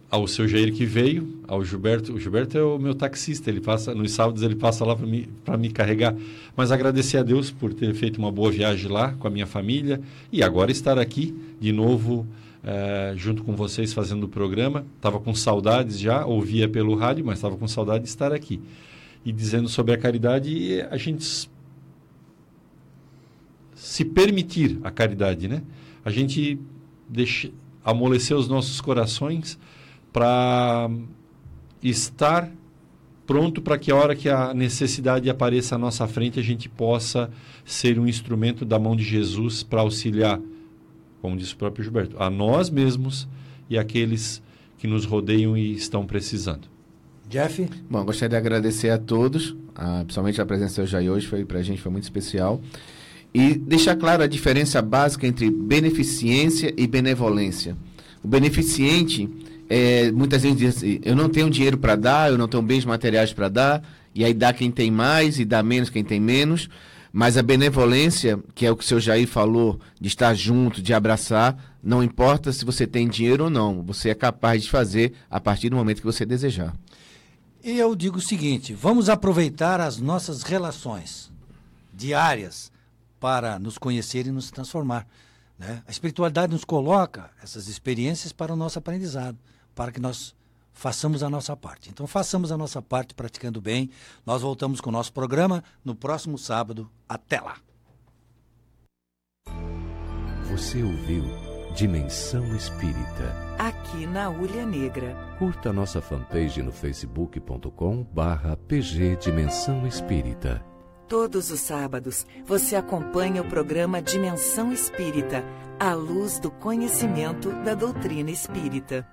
ao seu Jair que veio, ao Gilberto. O Gilberto é o meu taxista, ele passa nos sábados ele passa lá para me, me carregar. Mas agradecer a Deus por ter feito uma boa viagem lá com a minha família e agora estar aqui de novo é, junto com vocês fazendo o programa. Estava com saudades já, ouvia pelo rádio, mas estava com saudade de estar aqui. E dizendo sobre a caridade, a gente se permitir a caridade, né? A gente deixa, amolecer os nossos corações para estar pronto para que a hora que a necessidade apareça à nossa frente, a gente possa ser um instrumento da mão de Jesus para auxiliar como disse o próprio Gilberto, a nós mesmos e aqueles que nos rodeiam e estão precisando. Jeff? Bom, gostaria de agradecer a todos, a, principalmente a presença do Jair hoje, foi para a gente foi muito especial. E deixar claro a diferença básica entre beneficência e benevolência. O beneficente, é, muitas vezes diz assim, eu não tenho dinheiro para dar, eu não tenho bens materiais para dar, e aí dá quem tem mais e dá menos quem tem menos. Mas a benevolência, que é o que o seu Jair falou, de estar junto, de abraçar, não importa se você tem dinheiro ou não, você é capaz de fazer a partir do momento que você desejar. E eu digo o seguinte: vamos aproveitar as nossas relações diárias para nos conhecer e nos transformar. Né? A espiritualidade nos coloca essas experiências para o nosso aprendizado, para que nós façamos a nossa parte. Então, façamos a nossa parte praticando bem. Nós voltamos com o nosso programa no próximo sábado. Até lá! Você ouviu Dimensão Espírita. Aqui na Ulha Negra. Curta nossa fanpage no facebook.com barra pg Dimensão Espírita. Todos os sábados você acompanha o programa Dimensão Espírita, à luz do conhecimento da doutrina espírita.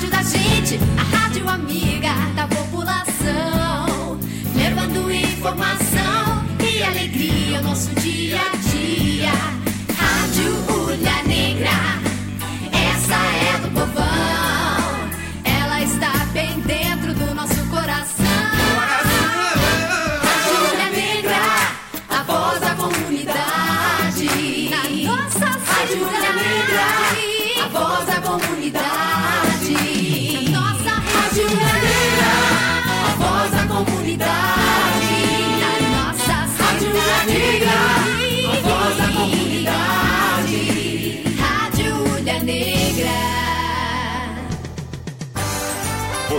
Rádio da gente, a rádio amiga da população. Levando informação e alegria ao nosso dia a dia.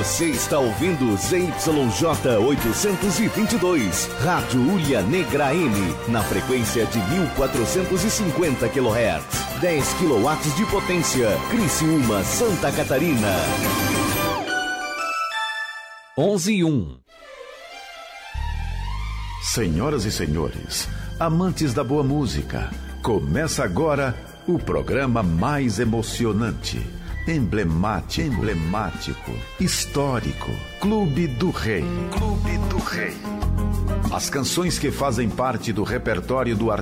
Você está ouvindo ZYJ 822, Rádio Ulha Negra M, na frequência de 1450 kHz. 10 kW de potência, Criciúma, Santa Catarina. 11 e 1. Senhoras e senhores, amantes da boa música, começa agora o programa mais emocionante, emblemático, emblemático, histórico, Clube do Rei. Clube do Rei. As canções que fazem parte do repertório do artista